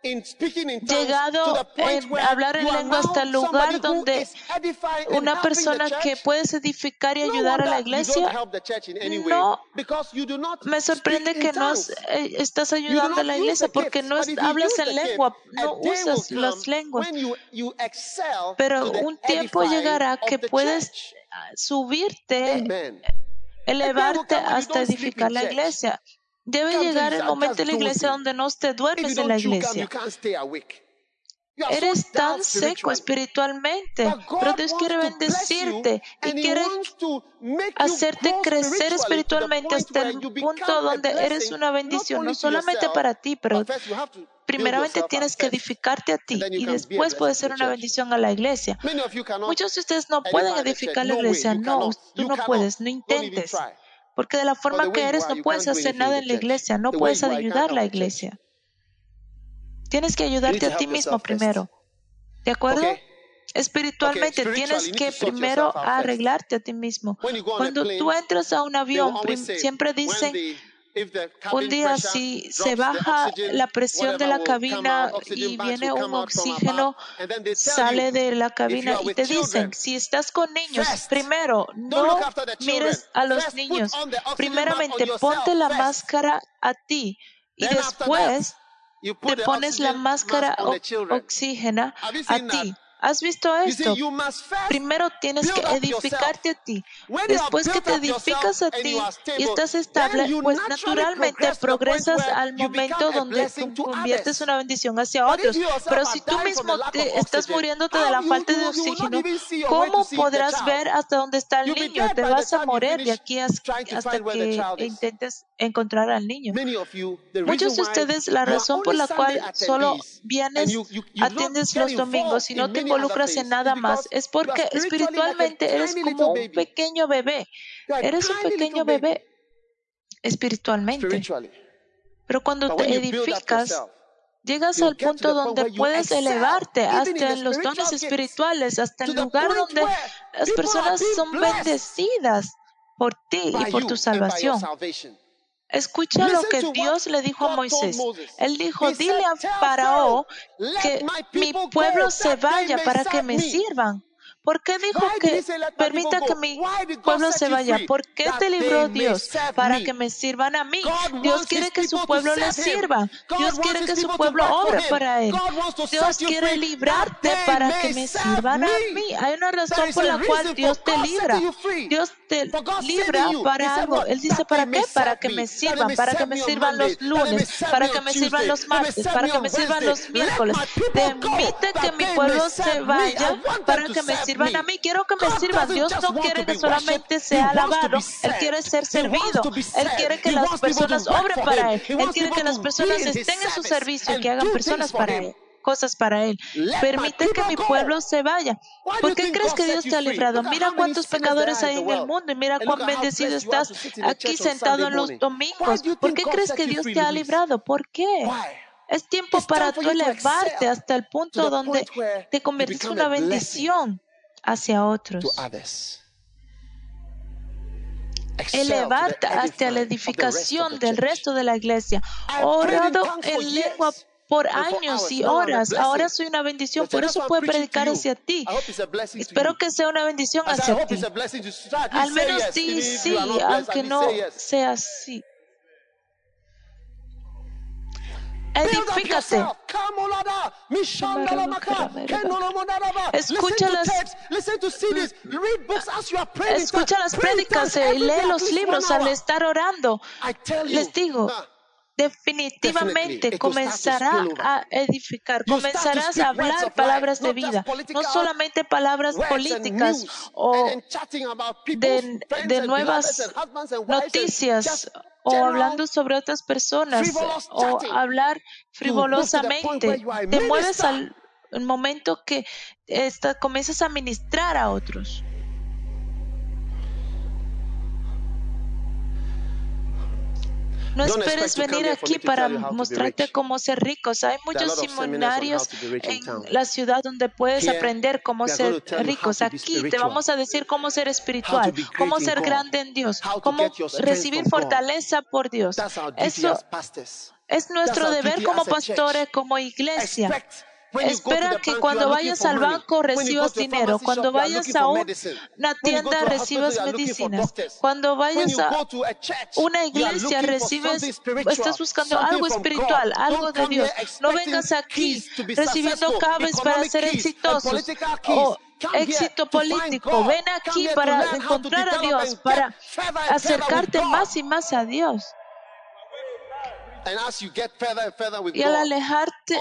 Llegado en hablar en lengua hasta el lugar donde una persona que puedes edificar y ayudar a la iglesia, no me sorprende que no eh, estás ayudando a la iglesia porque no hablas en lengua, no usas las lenguas. Pero un tiempo llegará que puedes subirte, elevarte hasta edificar la iglesia. Debe llegar el momento en la iglesia donde no te duermes en la iglesia. Eres tan seco espiritualmente, pero Dios quiere bendecirte y quiere hacerte crecer espiritualmente hasta el punto donde eres una bendición, no solamente para ti, pero primeramente tienes que edificarte a ti y después puedes ser una bendición a la iglesia. Muchos de ustedes no pueden edificar la iglesia, no, tú no puedes, no intentes. Porque de la forma que eres no puedes hacer nada en la iglesia, no puedes ayudar a la iglesia. Tienes que ayudarte a ti mismo primero. ¿De acuerdo? Espiritualmente tienes que primero arreglarte a ti mismo. Cuando tú entras a un avión, siempre dicen, un día si se baja la presión de la cabina y viene un oxígeno, sale de la cabina y te dicen, si estás con niños, primero no mires a los niños, primeramente ponte la máscara a ti. Y después te pones la máscara oxígena a ti. ¿Has visto esto? Primero tienes que edificarte a ti. Después que te edificas a ti y estás estable, pues naturalmente progresas al momento donde conviertes una bendición hacia otros. Pero si tú mismo te estás muriéndote de la falta de oxígeno, ¿cómo podrás ver hasta dónde está el niño? Te vas a morir de aquí hasta que intentes encontrar al niño. Muchos de ustedes, la razón por la cual solo vienes, atiendes los domingos y no te involucras en nada más es porque espiritualmente eres como un pequeño bebé. Eres un pequeño bebé espiritualmente. Pero cuando te edificas, llegas al punto donde puedes elevarte hasta los dones espirituales, hasta el lugar donde las personas son bendecidas por ti y por tu salvación. Escucha lo que Dios le dijo a Moisés. Él dijo, dile a Faraón que mi pueblo se vaya para que me sirvan. ¿Por qué dijo que permita que mi pueblo se vaya? ¿Por qué te libró Dios? Para que me sirvan a mí. Dios quiere que su pueblo le sirva. Dios quiere que su pueblo obre para Él. Dios quiere librarte para que me sirvan a mí. Hay una razón por la cual Dios te libra. Dios te libra para algo. Él dice, ¿para qué? Para que me sirvan, para que me sirvan los lunes, para que me sirvan los martes, para que me sirvan los miércoles. Permite que mi pueblo se vaya para que me sirvan a mí, quiero que me sirvan. Dios no quiere que solamente sea alabado, Él quiere ser servido. Él quiere que las personas obren para Él. Él quiere que las personas estén en su servicio y que hagan personas para Él cosas para Él. Permite que mi pueblo se vaya. ¿Por qué crees que Dios te ha librado? Mira cuántos pecadores hay en el mundo y mira cuán bendecido estás aquí sentado en los domingos. ¿Por qué crees que Dios te ha librado? ¿Por qué? Es tiempo para tú elevarte hasta el punto donde te conviertes en una bendición hacia otros. Elevarte hasta la edificación del resto de la iglesia. Orado en lengua por años y horas. Ahora soy una bendición, por eso puedo predicar hacia ti. Espero que sea una bendición hacia ti. Al menos sí, sí, aunque no sea así. Edifícate. Escucha las, escucha las prédicas y lee los libros al estar orando. Les digo, definitivamente comenzará a edificar, comenzarás a hablar palabras de vida, no solamente palabras políticas o de, de nuevas noticias o hablando sobre otras personas o hablar frivolosamente. Te mueves al momento que esta, comienzas a ministrar a otros. No esperes venir aquí para mostrarte cómo ser ricos. Hay muchos seminarios en la ciudad donde puedes aprender cómo ser ricos. Aquí te vamos a decir cómo ser espiritual, cómo ser grande en Dios, cómo recibir fortaleza por Dios. Eso es nuestro deber como pastores, como iglesia. Espera que cuando vayas al banco recibas dinero, cuando vayas a una tienda recibas medicinas, cuando vayas a una iglesia recibes, estás buscando algo espiritual, algo de Dios. No vengas aquí recibiendo cables para ser exitosos. o éxito político. Ven aquí para encontrar a Dios, para acercarte más y más a Dios. Y al alejarte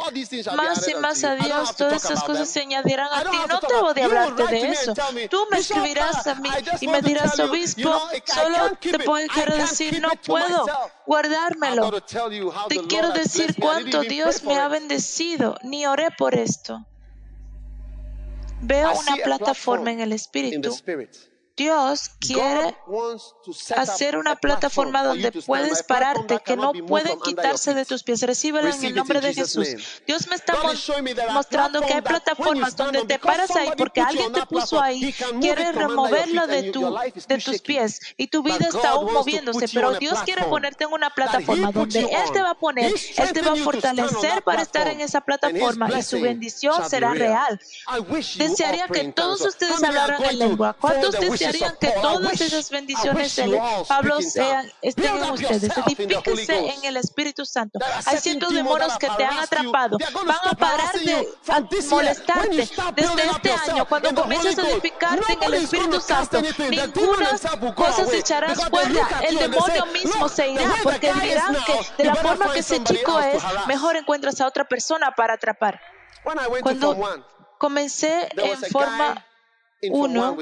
más y más a Dios, todas esas cosas se añadirán a ti. No debo de hablarte de eso. Tú me escribirás a mí y me dirás, obispo, solo te quiero decir, no puedo guardármelo. Te quiero decir cuánto Dios me ha bendecido. Ni oré por esto. Veo una plataforma en el Espíritu Dios quiere hacer una plataforma donde puedes pararte, que no pueden quitarse de tus pies. Recíbelo en el nombre de Jesús. Dios me está mostrando que hay plataformas donde te paras ahí porque alguien te puso ahí, quiere removerlo de, tu, de tus pies. Y tu vida está aún moviéndose, pero Dios quiere ponerte en una plataforma donde Él te va a poner, Él te va a fortalecer para estar en esa plataforma. Y su bendición será real. Desearía que todos ustedes hablaran en lengua. ¿Cuántos ustedes desearían que todas esas bendiciones de Pablo sean, estén en ustedes. Edifíquense en el Espíritu Santo. Hay cientos de moros que te han atrapado. Van a parar de molestarte desde este año. Cuando comiences a edificarte en el Espíritu Santo, ninguna cosa se echará fuera. El demonio mismo se irá porque dirán que de la forma que ese chico es, mejor encuentras a otra persona para atrapar. Cuando comencé en forma uno,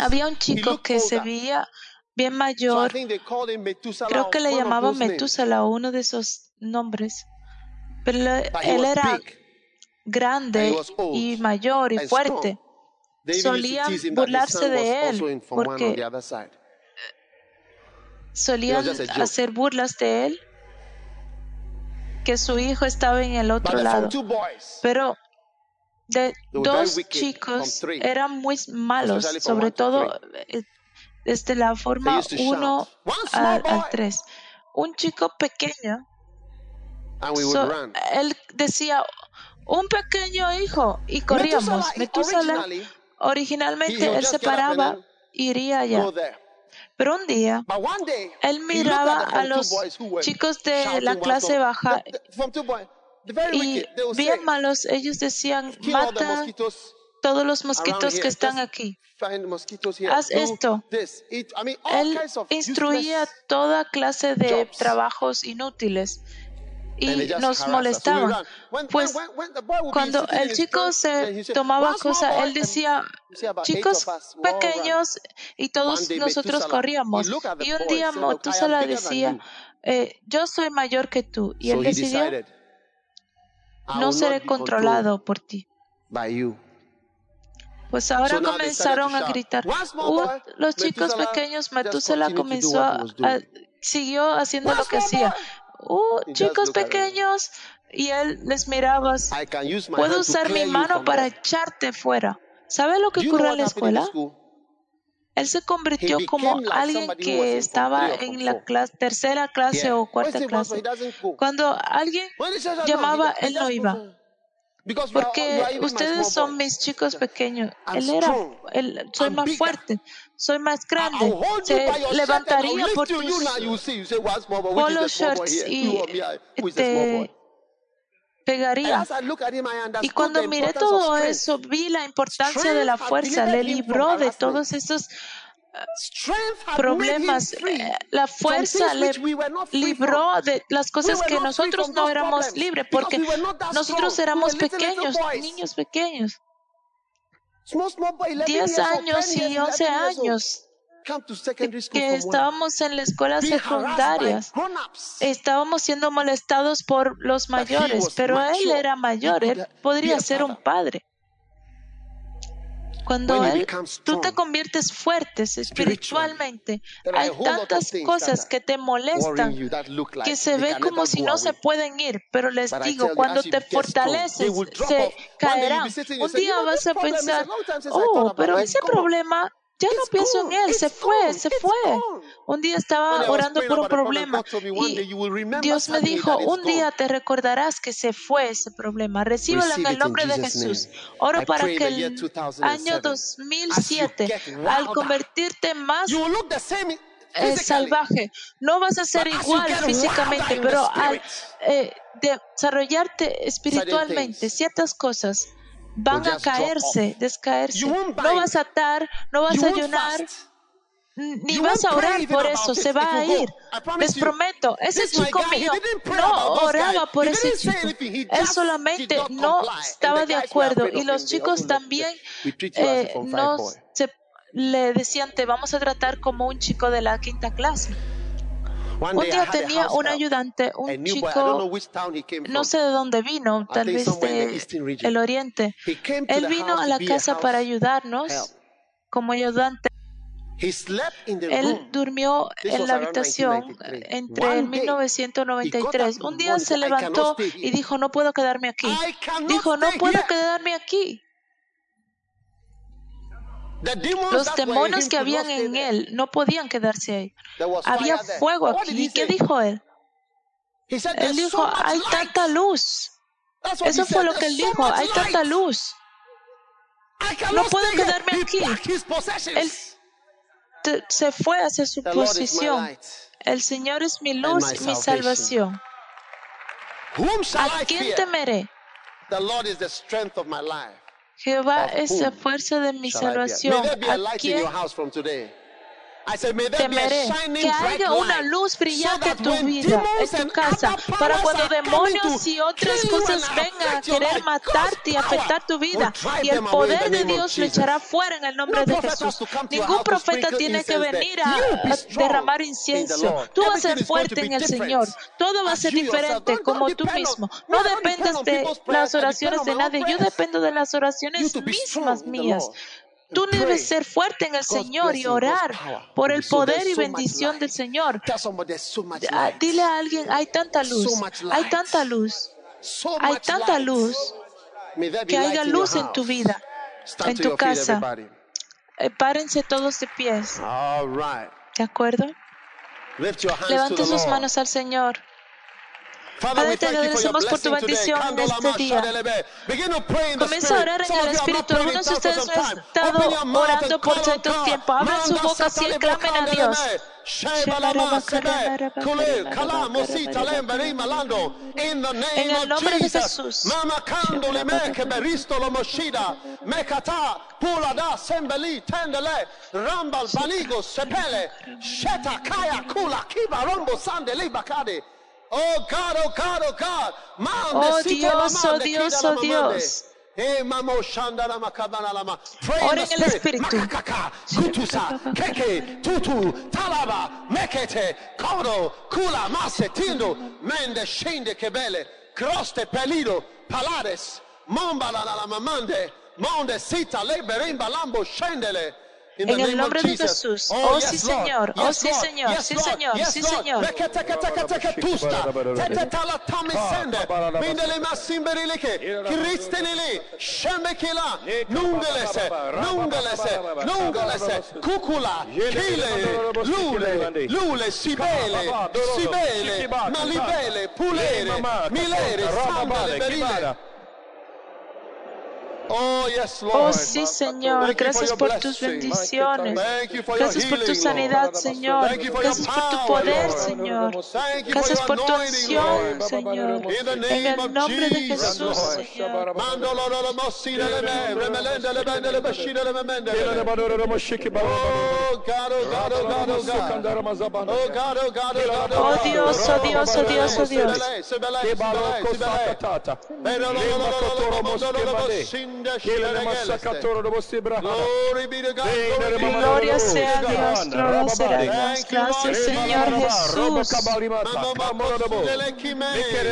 había un chico que se veía bien mayor. Creo que le llamaban Metusala, uno de esos nombres. Pero él era grande y mayor y fuerte. Solían burlarse de él porque solían hacer burlas de él que su hijo estaba en el otro lado. Pero de dos chicos eran muy malos, sobre todo eh, desde la forma 1 al 3. Un chico pequeño, él decía, un pequeño hijo, y corríamos. Metusala, originalmente él se paraba y iría allá. Pero un día, él miraba a los chicos de la clase baja y bien malos, ellos decían, mata todos los mosquitos que están aquí. Haz esto. Él instruía toda clase de trabajos inútiles y nos molestaban. Pues cuando el chico se tomaba cosas, él decía, chicos pequeños, y todos nosotros corríamos. Y un día Motusala decía, eh, yo soy mayor que tú. Y él decidió, no seré controlado por ti. Pues ahora comenzaron a gritar. Uh, los chicos pequeños, Metusela comenzó a, siguió haciendo lo que hacía. Uh, chicos pequeños, y él les miraba. Puedo usar mi mano para echarte fuera. ¿Sabe lo que ocurre en la escuela? Él se convirtió como alguien que estaba en la tercera clase o cuarta clase. Cuando alguien llamaba, él no iba. Porque ustedes son mis chicos pequeños. Él era, él, soy más fuerte, soy más grande. Se levantaría por tus polo shirts y te pegaría. Y cuando miré todo eso, vi la importancia de la fuerza, le libró de todos esos eh, problemas. Eh, la fuerza le libró de las cosas que nosotros no éramos libres, porque nosotros éramos pequeños, niños pequeños. 10 años y 11 años. Que estábamos en la escuela secundaria, estábamos siendo molestados por los mayores, pero él era mayor, él podría ser un padre. Cuando él, tú te conviertes fuerte espiritualmente, hay tantas cosas que te molestan que se ve como si no se pueden ir, pero les digo, cuando te fortaleces, se caerán. Un día vas a pensar, oh, pero ese problema ya no pienso en él, se fue, se fue. Un día estaba orando por un problema y Dios me dijo, un día te recordarás que se fue ese problema. Recíbelo en el nombre de Jesús. Oro para que el año 2007, al convertirte más eh, salvaje, no vas a ser igual físicamente, pero al eh, desarrollarte espiritualmente ciertas cosas van a caerse, descaerse. No vas a atar, no vas a ayunar, ni vas a orar por eso, se va a ir. Les prometo, ese chico mío no oraba por ese chico. Él solamente no estaba de acuerdo. y los chicos también eh, no se, le decían, te vamos a tratar como un chico de la quinta clase. Un día tenía un ayudante, un chico, no sé de dónde vino, tal vez del oriente. Él vino a la casa para ayudarnos como ayudante. Él durmió en la habitación entre el 1993. Un día se levantó y dijo, no puedo quedarme aquí. Dijo, no puedo quedarme aquí. Los demonios que habían en él no podían quedarse ahí. Había fuego aquí. ¿Y qué dijo él? Él dijo, hay tanta luz. Eso fue lo que él dijo, hay tanta luz. No puedo quedarme aquí. Él se fue hacia su posición. El Señor es mi luz y mi salvación. ¿A quién temeré? Jehová es la fuerza de mi salvación. ¿A quién temeré que haya una luz brillante en tu vida, en tu casa, para cuando demonios y otras cosas vengan a querer matarte y afectar tu vida. Y el poder de Dios lo echará fuera en el nombre de Jesús. Ningún profeta tiene que venir a, derramar incienso. Tú vas a ser fuerte en el Señor. Todo va a ser diferente como tú mismo. No dependes de las oraciones de nadie. Yo dependo de las oraciones mismas mías. Tú debes ser fuerte en el Señor y orar por el poder y bendición del Señor. Ah, dile a alguien, hay tanta luz, hay tanta luz, hay tanta luz, que haya luz en tu vida, en tu casa. Eh, párense todos de pies. ¿De acuerdo? Levante sus manos al Señor. Padre, te agradecemos por tu bendición en este día. Comienza a orar en el Espíritu. Algunos de ustedes han estado orando por tanto tiempo. Abran su boca y clamen a Dios. En el nombre de Jesús. Rambal baligo sepele, sheta kaya kula kiba rombo sande libakade. Oh God, oh God, oh God. Oh Dios, oh Dios, oh Dios. Eh, Ora en el Espíritu. Kutusa, keke, tutu, talaba, mekete, kodo, kula, mase, mende, shende, kebele, croste, pelido, palares, mombala, la mamande, monde, sita, leberimba, lambo, shendele. En el nombre de Jesús. Oh, sí, Señor. Oh, sí, Señor. Sí, Señor. Sí, Señor. Kukula, kile, lule, lule, sibele, sibele, malibele, pulere, milere, sambale, berile. Oh, oh, sí, Señor. Gracias por tus bendiciones. Gracias por tu sanidad, Señor. Gracias por tu poder, Señor. Gracias por tu acción, Señor. En el nombre de Jesús, Señor. Oh Dios, oh Dios, oh Dios, oh Dios. Chiedere massacratore dopo sti braccia. Gloria sea a Dios, gloria será. Gracias, Señor Jesús. roba,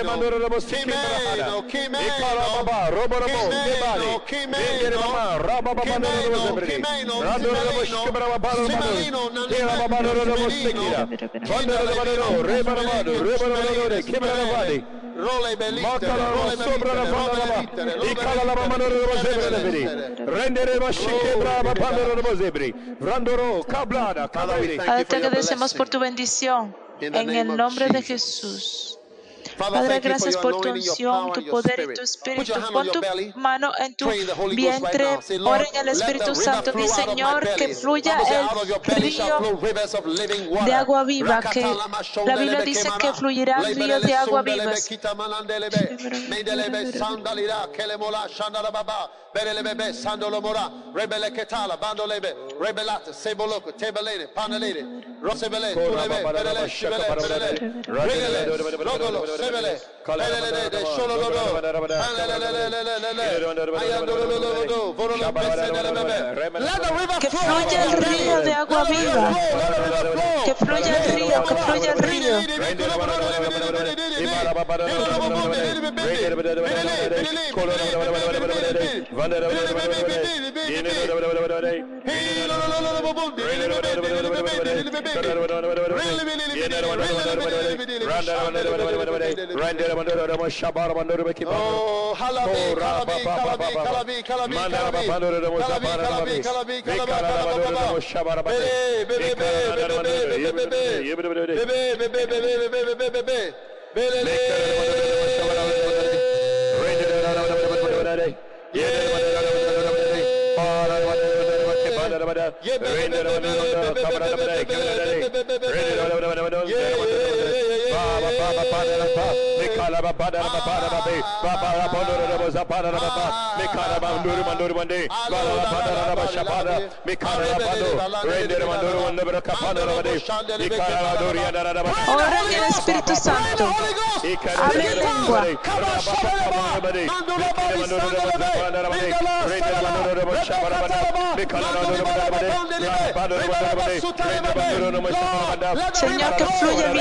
mandore roba, sti braccia. Chiedere baba, robo robo, debali. Chiedere mamma, roba baba mandore dopo sti braccia. Randore dopo sti braccia, baba mandore. Chiedere mamma mandore dopo sti braccia. Mandore dopo sti braccia, reba mandore, reba mandore, chiedere mandore. Role bellissime, role bellissime, role bellissime. Role bellissime, role bellissime. Zebri. Rendere mashike brava pando non lo zebri. Randoro kablada kalaviri. Te agradecemos por tu bendición en el nombre de Jesús. Padre, gracias por tu unción, tu poder y tu espíritu. Pon tu mano en tu vientre, ora en el Espíritu Santo. Di, Señor, que fluya el río de agua viva, que la Biblia dice que fluirá el río de agua viva. Berele bebe sandolo mora. Rebele ketala bandolebe rebelata seboloko tebelene panelene rosebele tulebe berele shibele berele regele logolo sebele de que fluya el río de agua viva que fluya el río que fluya el río Oh, halabi, halabi, halabi, halabi, halabi, halabi, halabi, halabi, Yeah. baba baba spirito santo abre lengua Señor, que fluya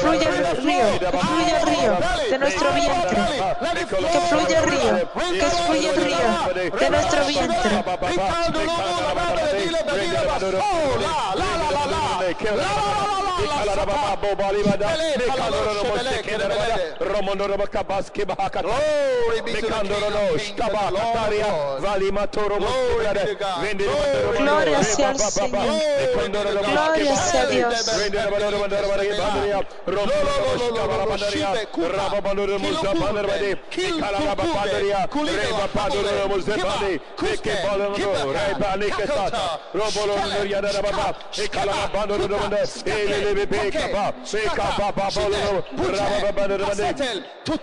fluya el río, que fluya el río de nuestro vientre, que fluya el río, que fluya el río de nuestro vientre. Gloria al Señor. Gloria a Dios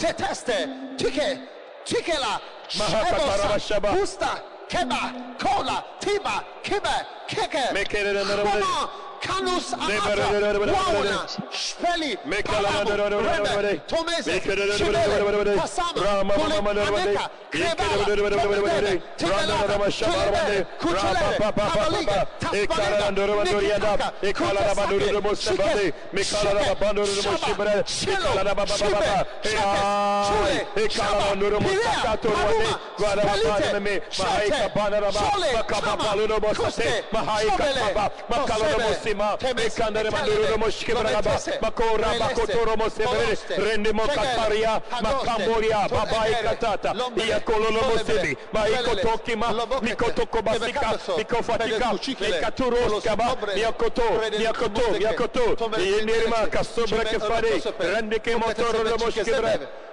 est testé. Tike, tike la. Sheba, Busta, Keba, Kola, Tiba, Kiba, Keke. Comment Kanus Amata, Wauna, Shpeli, Palabu, Rebe, Tomeze, Şibere, Pasama, Kulek, Aneka, Krebala, Tebele, Tebelada, Tulebe, Kuçelere, Kabaliga, Tasmanega, Nikitaka, Kutesake, Şike, Şike, Şaba, Şelo, Şibe, Şeke, Şule, Şaba, Pirea, Paruma, Spelite, Şate, Şole, Şama, Kuste, Şobele, Kosebe, Sima, Ekandere Manduro Moshkibragaba, Makora, Bakotoro Mosevere, Rendimo Kataria, Makamboria, Babai Katata, Iakololo Mosebi, Maiko Tokima, Mikotoko Basika, Mikofatika, Mekaturo Skaba, Miakoto, Miakoto, Miakoto, Yenirima, Kasobra Kefari, Rendike Motoro Moshkibragaba,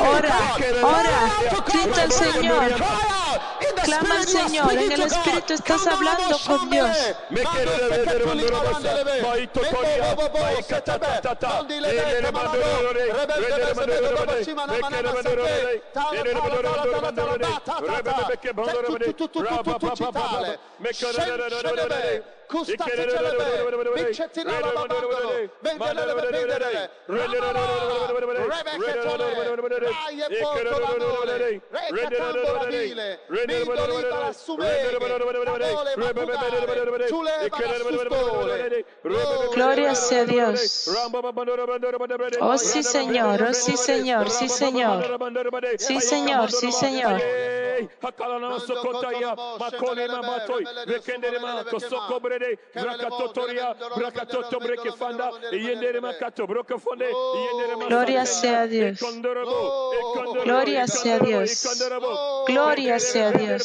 Ora, ora, grita al Señor. Clama al Señor. En el Espíritu estás hablando con Dios. Gloria sea Dios. Oh sí, Señor. Oh sí, Señor. Sí, Señor. Sí, Señor. Sí, Señor. Gloria sea Dios. Gloria sea Dios. Gloria sea Dios.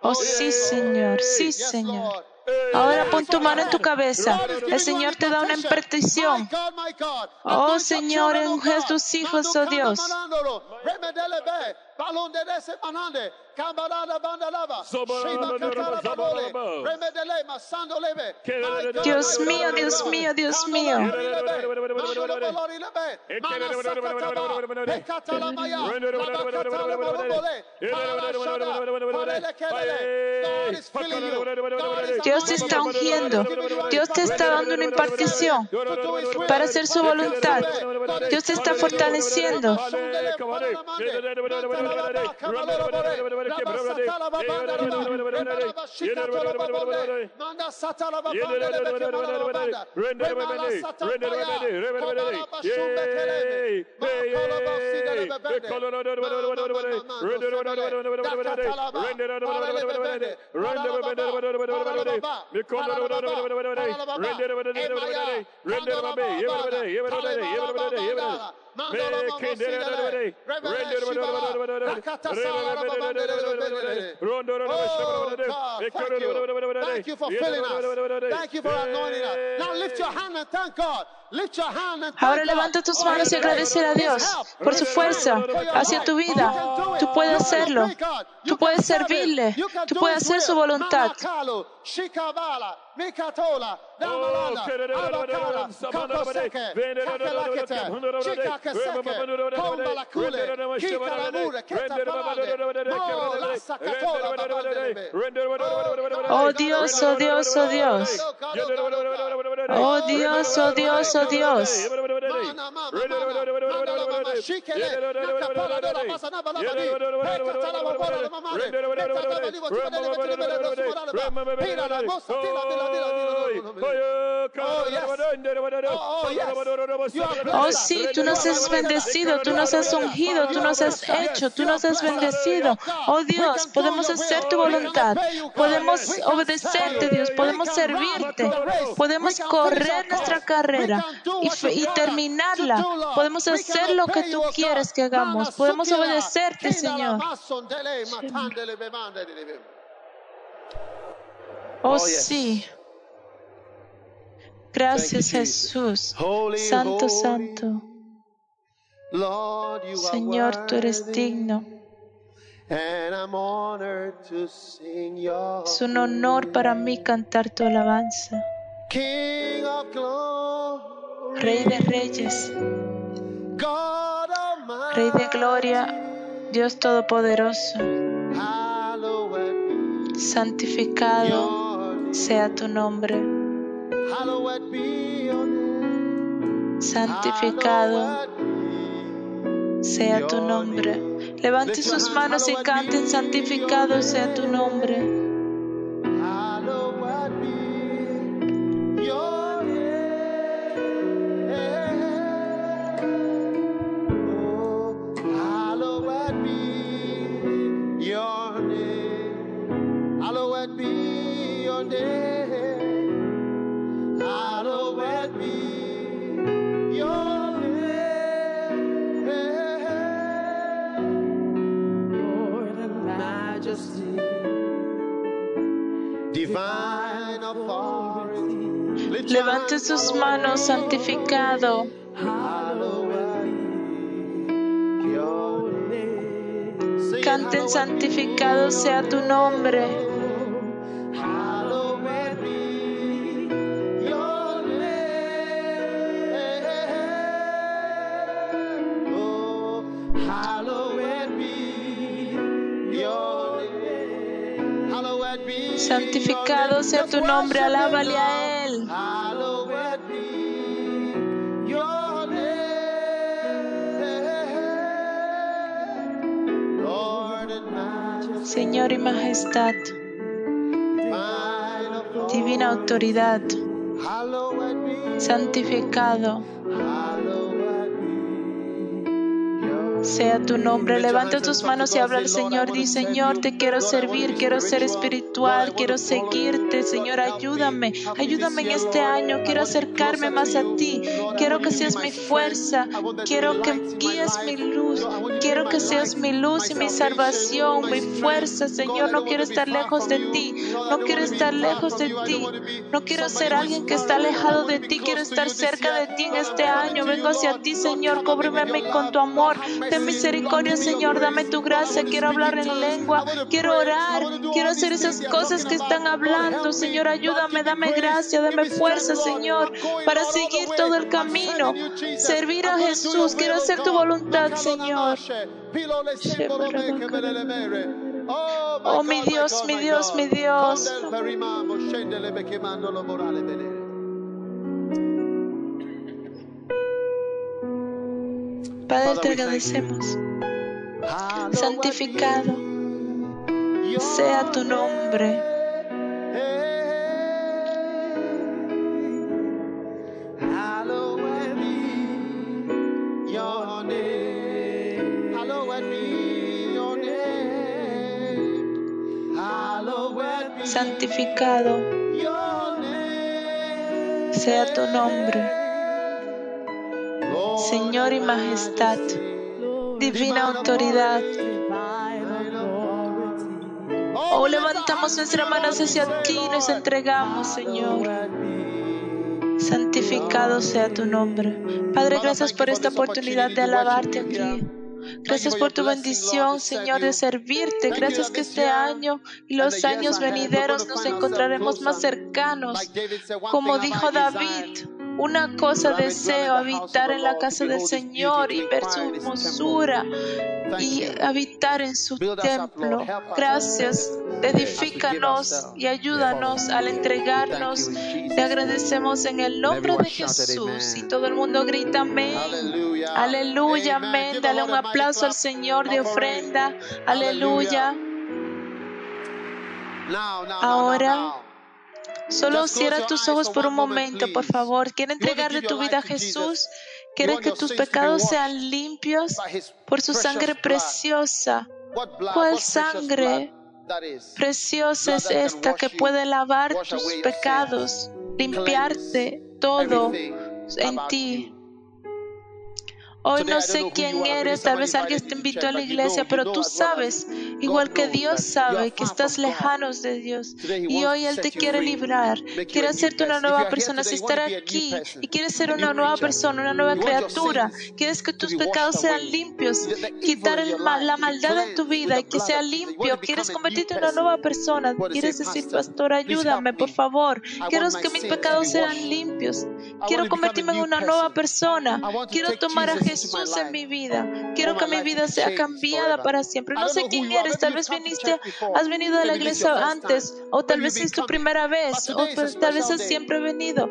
Oh sí, Señor. Sí, Señor. Ahora pon tu mano en tu cabeza. El Señor te da una impartición. Oh Señor, a tus hijos, oh Dios. Dios mío, Dios mío, Dios mío. Dios te está ungiendo. Dios te está dando una impartición para hacer su voluntad. Dios te está fortaleciendo. Render Thank you. for filling us. Thank you for anointing us. Now lift your hand and thank God. Lift your hand and Ahora levanta tus manos y agradecer a Dios por su fuerza hacia tu vida. Tú puedes hacerlo. Tú puedes servirle. Tú puedes hacer su voluntad. Oh Dios, oh Dios, oh Dios. Oh Dios, oh Dios, oh Dios. Oh sí, tú nos has bendecido, tú nos has ungido, tú nos has hecho, tú nos has bendecido. Oh Dios, podemos hacer tu voluntad, podemos obedecerte, Dios, podemos servirte, podemos correr nuestra carrera y, y terminarla. Podemos hacer lo que tú quieres que hagamos, podemos obedecerte, Señor. Oh sí. Gracias Jesús. Santo, santo. Señor, tú eres digno. Es un honor para mí cantar tu alabanza. Rey de reyes. Rey de gloria, Dios Todopoderoso. Santificado sea tu nombre. Santificado sea tu nombre. Levante sus manos y canten, santificado sea tu nombre. santificado. Canten santificado sea tu nombre. Santificado sea tu nombre, alábale a Él. Señor y majestad, divina autoridad, santificado sea tu nombre. Levanta tus manos y habla al Señor. Di, Señor, te quiero servir, quiero ser espiritual, quiero seguirte. Señor, ayúdame, ayúdame en este año. Quiero acercarme más a ti. Quiero que seas mi fuerza. Quiero que guíes mi luz. Quiero que seas mi luz y mi salvación, mi fuerza, Señor. No quiero estar lejos de ti. No quiero estar lejos de ti. No quiero ser alguien que está alejado de ti. Quiero estar cerca de ti en este año. Vengo hacia ti, Señor. Cóbreme con tu amor misericordia, Señor. Dame tu gracia. Quiero hablar en lengua. Quiero orar. Quiero hacer esas cosas que están hablando. Señor, ayúdame. Dame gracia. Dame fuerza, Señor, para seguir todo el camino. Servir a Jesús. Quiero hacer tu voluntad, Señor. Oh, mi Dios, mi Dios, mi Dios. Padre, te agradecemos. Santificado sea tu nombre. Santificado sea tu nombre. Señor y majestad, divina autoridad. Oh, levantamos nuestras manos hacia ti y nos entregamos, Señor. Santificado sea tu nombre. Padre, gracias por esta oportunidad de alabarte aquí. Gracias por tu bendición, Señor, de servirte. Gracias que este año y los años venideros nos encontraremos más cercanos. Como dijo David, una cosa deseo, habitar en la casa del Señor y ver su hermosura y habitar en su templo. Gracias. Edifícanos y ayúdanos al entregarnos. Te agradecemos en el nombre de Jesús. Y todo el mundo grita amén. Aleluya, amén. Dale un aplauso al Señor de ofrenda. Aleluya. Ahora. Solo cierra tus ojos por un momento, por favor. ¿Quieres entregarle tu vida a Jesús? ¿Quieres que tus pecados sean limpios por su sangre preciosa? ¿Cuál sangre preciosa es esta que puede lavar tus pecados, limpiarte todo en ti? Hoy no sé quién eres, tal vez alguien te invitó a la iglesia, pero tú sabes, igual que Dios sabe, que estás lejanos de Dios. Y hoy Él te quiere librar, quiere hacerte una nueva persona. Si estar aquí y quieres ser una nueva persona, una nueva criatura, quieres que tus pecados sean limpios, quitar la maldad en tu vida y que sea limpio, quieres convertirte en una nueva persona, quieres decir, pastor, ayúdame, por favor. Quiero que mis pecados sean limpios. Quiero convertirme en una nueva persona. Quiero tomar a Jesús Jesús en mi vida. Quiero que mi vida sea cambiada para siempre. No sé quién eres. Tal vez viniste, has venido a la iglesia antes, o tal vez es tu primera vez, o pues, tal vez has siempre venido.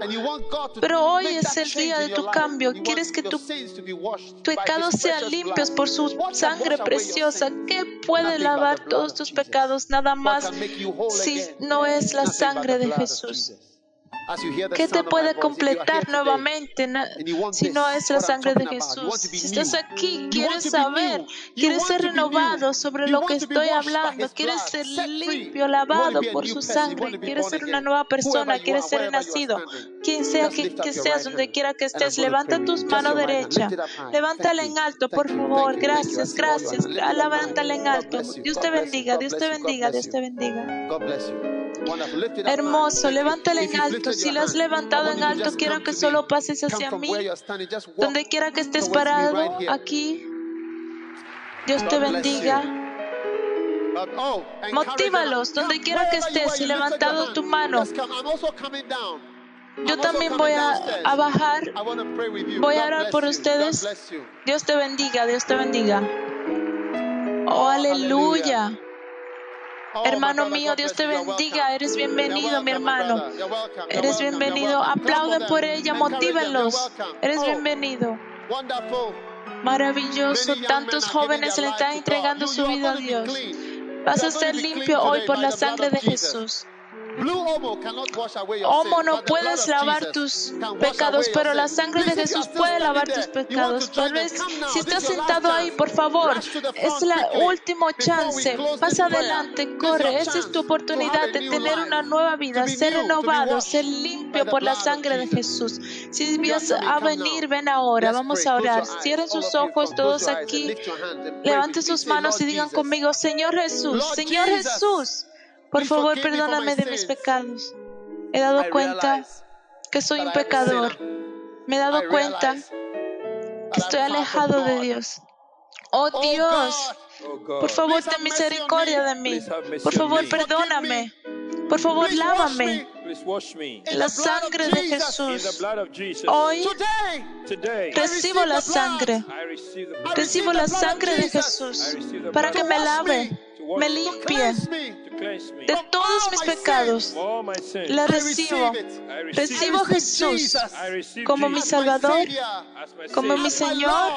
Pero hoy es el día de tu cambio. Quieres que tu pecados sean limpios por su sangre preciosa. ¿Qué puede lavar todos tus pecados? Nada más si no es la sangre de Jesús. ¿Qué te puede completar nuevamente si no es la sangre de Jesús? Si estás aquí, quieres saber, quieres ser renovado sobre lo que estoy hablando, quieres ser limpio, lavado por su sangre, quieres ser una nueva persona, quieres ser nacido. Quien sea que, seas, donde quiera que estés, levanta tus manos derecha, levántala en alto, por favor. Gracias, gracias. Levántala en alto. Dios te bendiga, Dios te bendiga, Dios te bendiga. Hermoso, levántala en alto. Si la has levantado en alto, quiero que solo pases hacia mí. Donde quiera que estés parado, aquí. Dios te bendiga. Oh, Motívalos donde quiera que estés y levantado tu mano. Yo también voy a, bajar. Voy a orar por ustedes. Dios te bendiga, Dios te bendiga. Oh, aleluya. Oh, hermano mío, Dios te bendiga. Eres bienvenido, mi hermano. Eres bienvenido. Aplauden por ella, motívenlos. Eres oh, bienvenido. Maravilloso. Tantos jóvenes le están entregando su vida a Dios. Vas a ser limpio hoy por la sangre de Jesús. Homo no puedes lavar tus pecados, pero la sangre de Jesús puede lavar tus pecados. Tal vez si estás sentado ahí, por favor, es la última chance. Pasa adelante, corre. Esa es tu oportunidad de tener una nueva vida, ser renovado, ser limpio por la sangre de Jesús. Si vas a venir, ven ahora. Vamos a orar. Cierren sus ojos todos aquí. Levanten sus manos y digan conmigo, Señor Jesús, Señor Jesús. Por favor, perdóname de mis pecados. He dado cuenta que soy un pecador. Me he dado cuenta que estoy alejado de Dios. Oh, oh Dios, por favor, ten misericordia de mí. Por favor, perdóname. Por favor, lávame. La sangre de Jesús. Hoy recibo la sangre. Recibo la sangre de Jesús para que me. lave, me limpie de todos mis pecados. La recibo. Recibo a Jesús como mi Salvador, como mi Señor.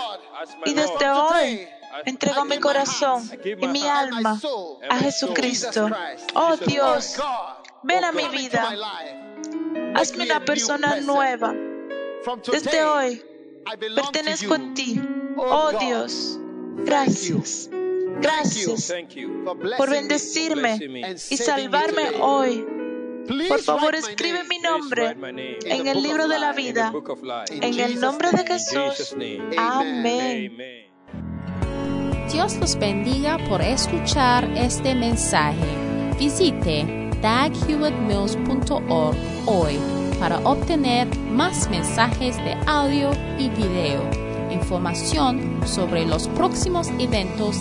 Y desde hoy entrego mi corazón y mi alma a Jesucristo. Oh Dios, ven a mi vida. Hazme una persona nueva. Desde hoy pertenezco a ti. Oh Dios, gracias. Gracias por bendecirme y salvarme hoy. Por favor, escribe mi nombre en el libro de la vida. En el nombre de Jesús. Amén. Dios los bendiga por escuchar este mensaje. Visite daghewittmills.org hoy para obtener más mensajes de audio y video, información sobre los próximos eventos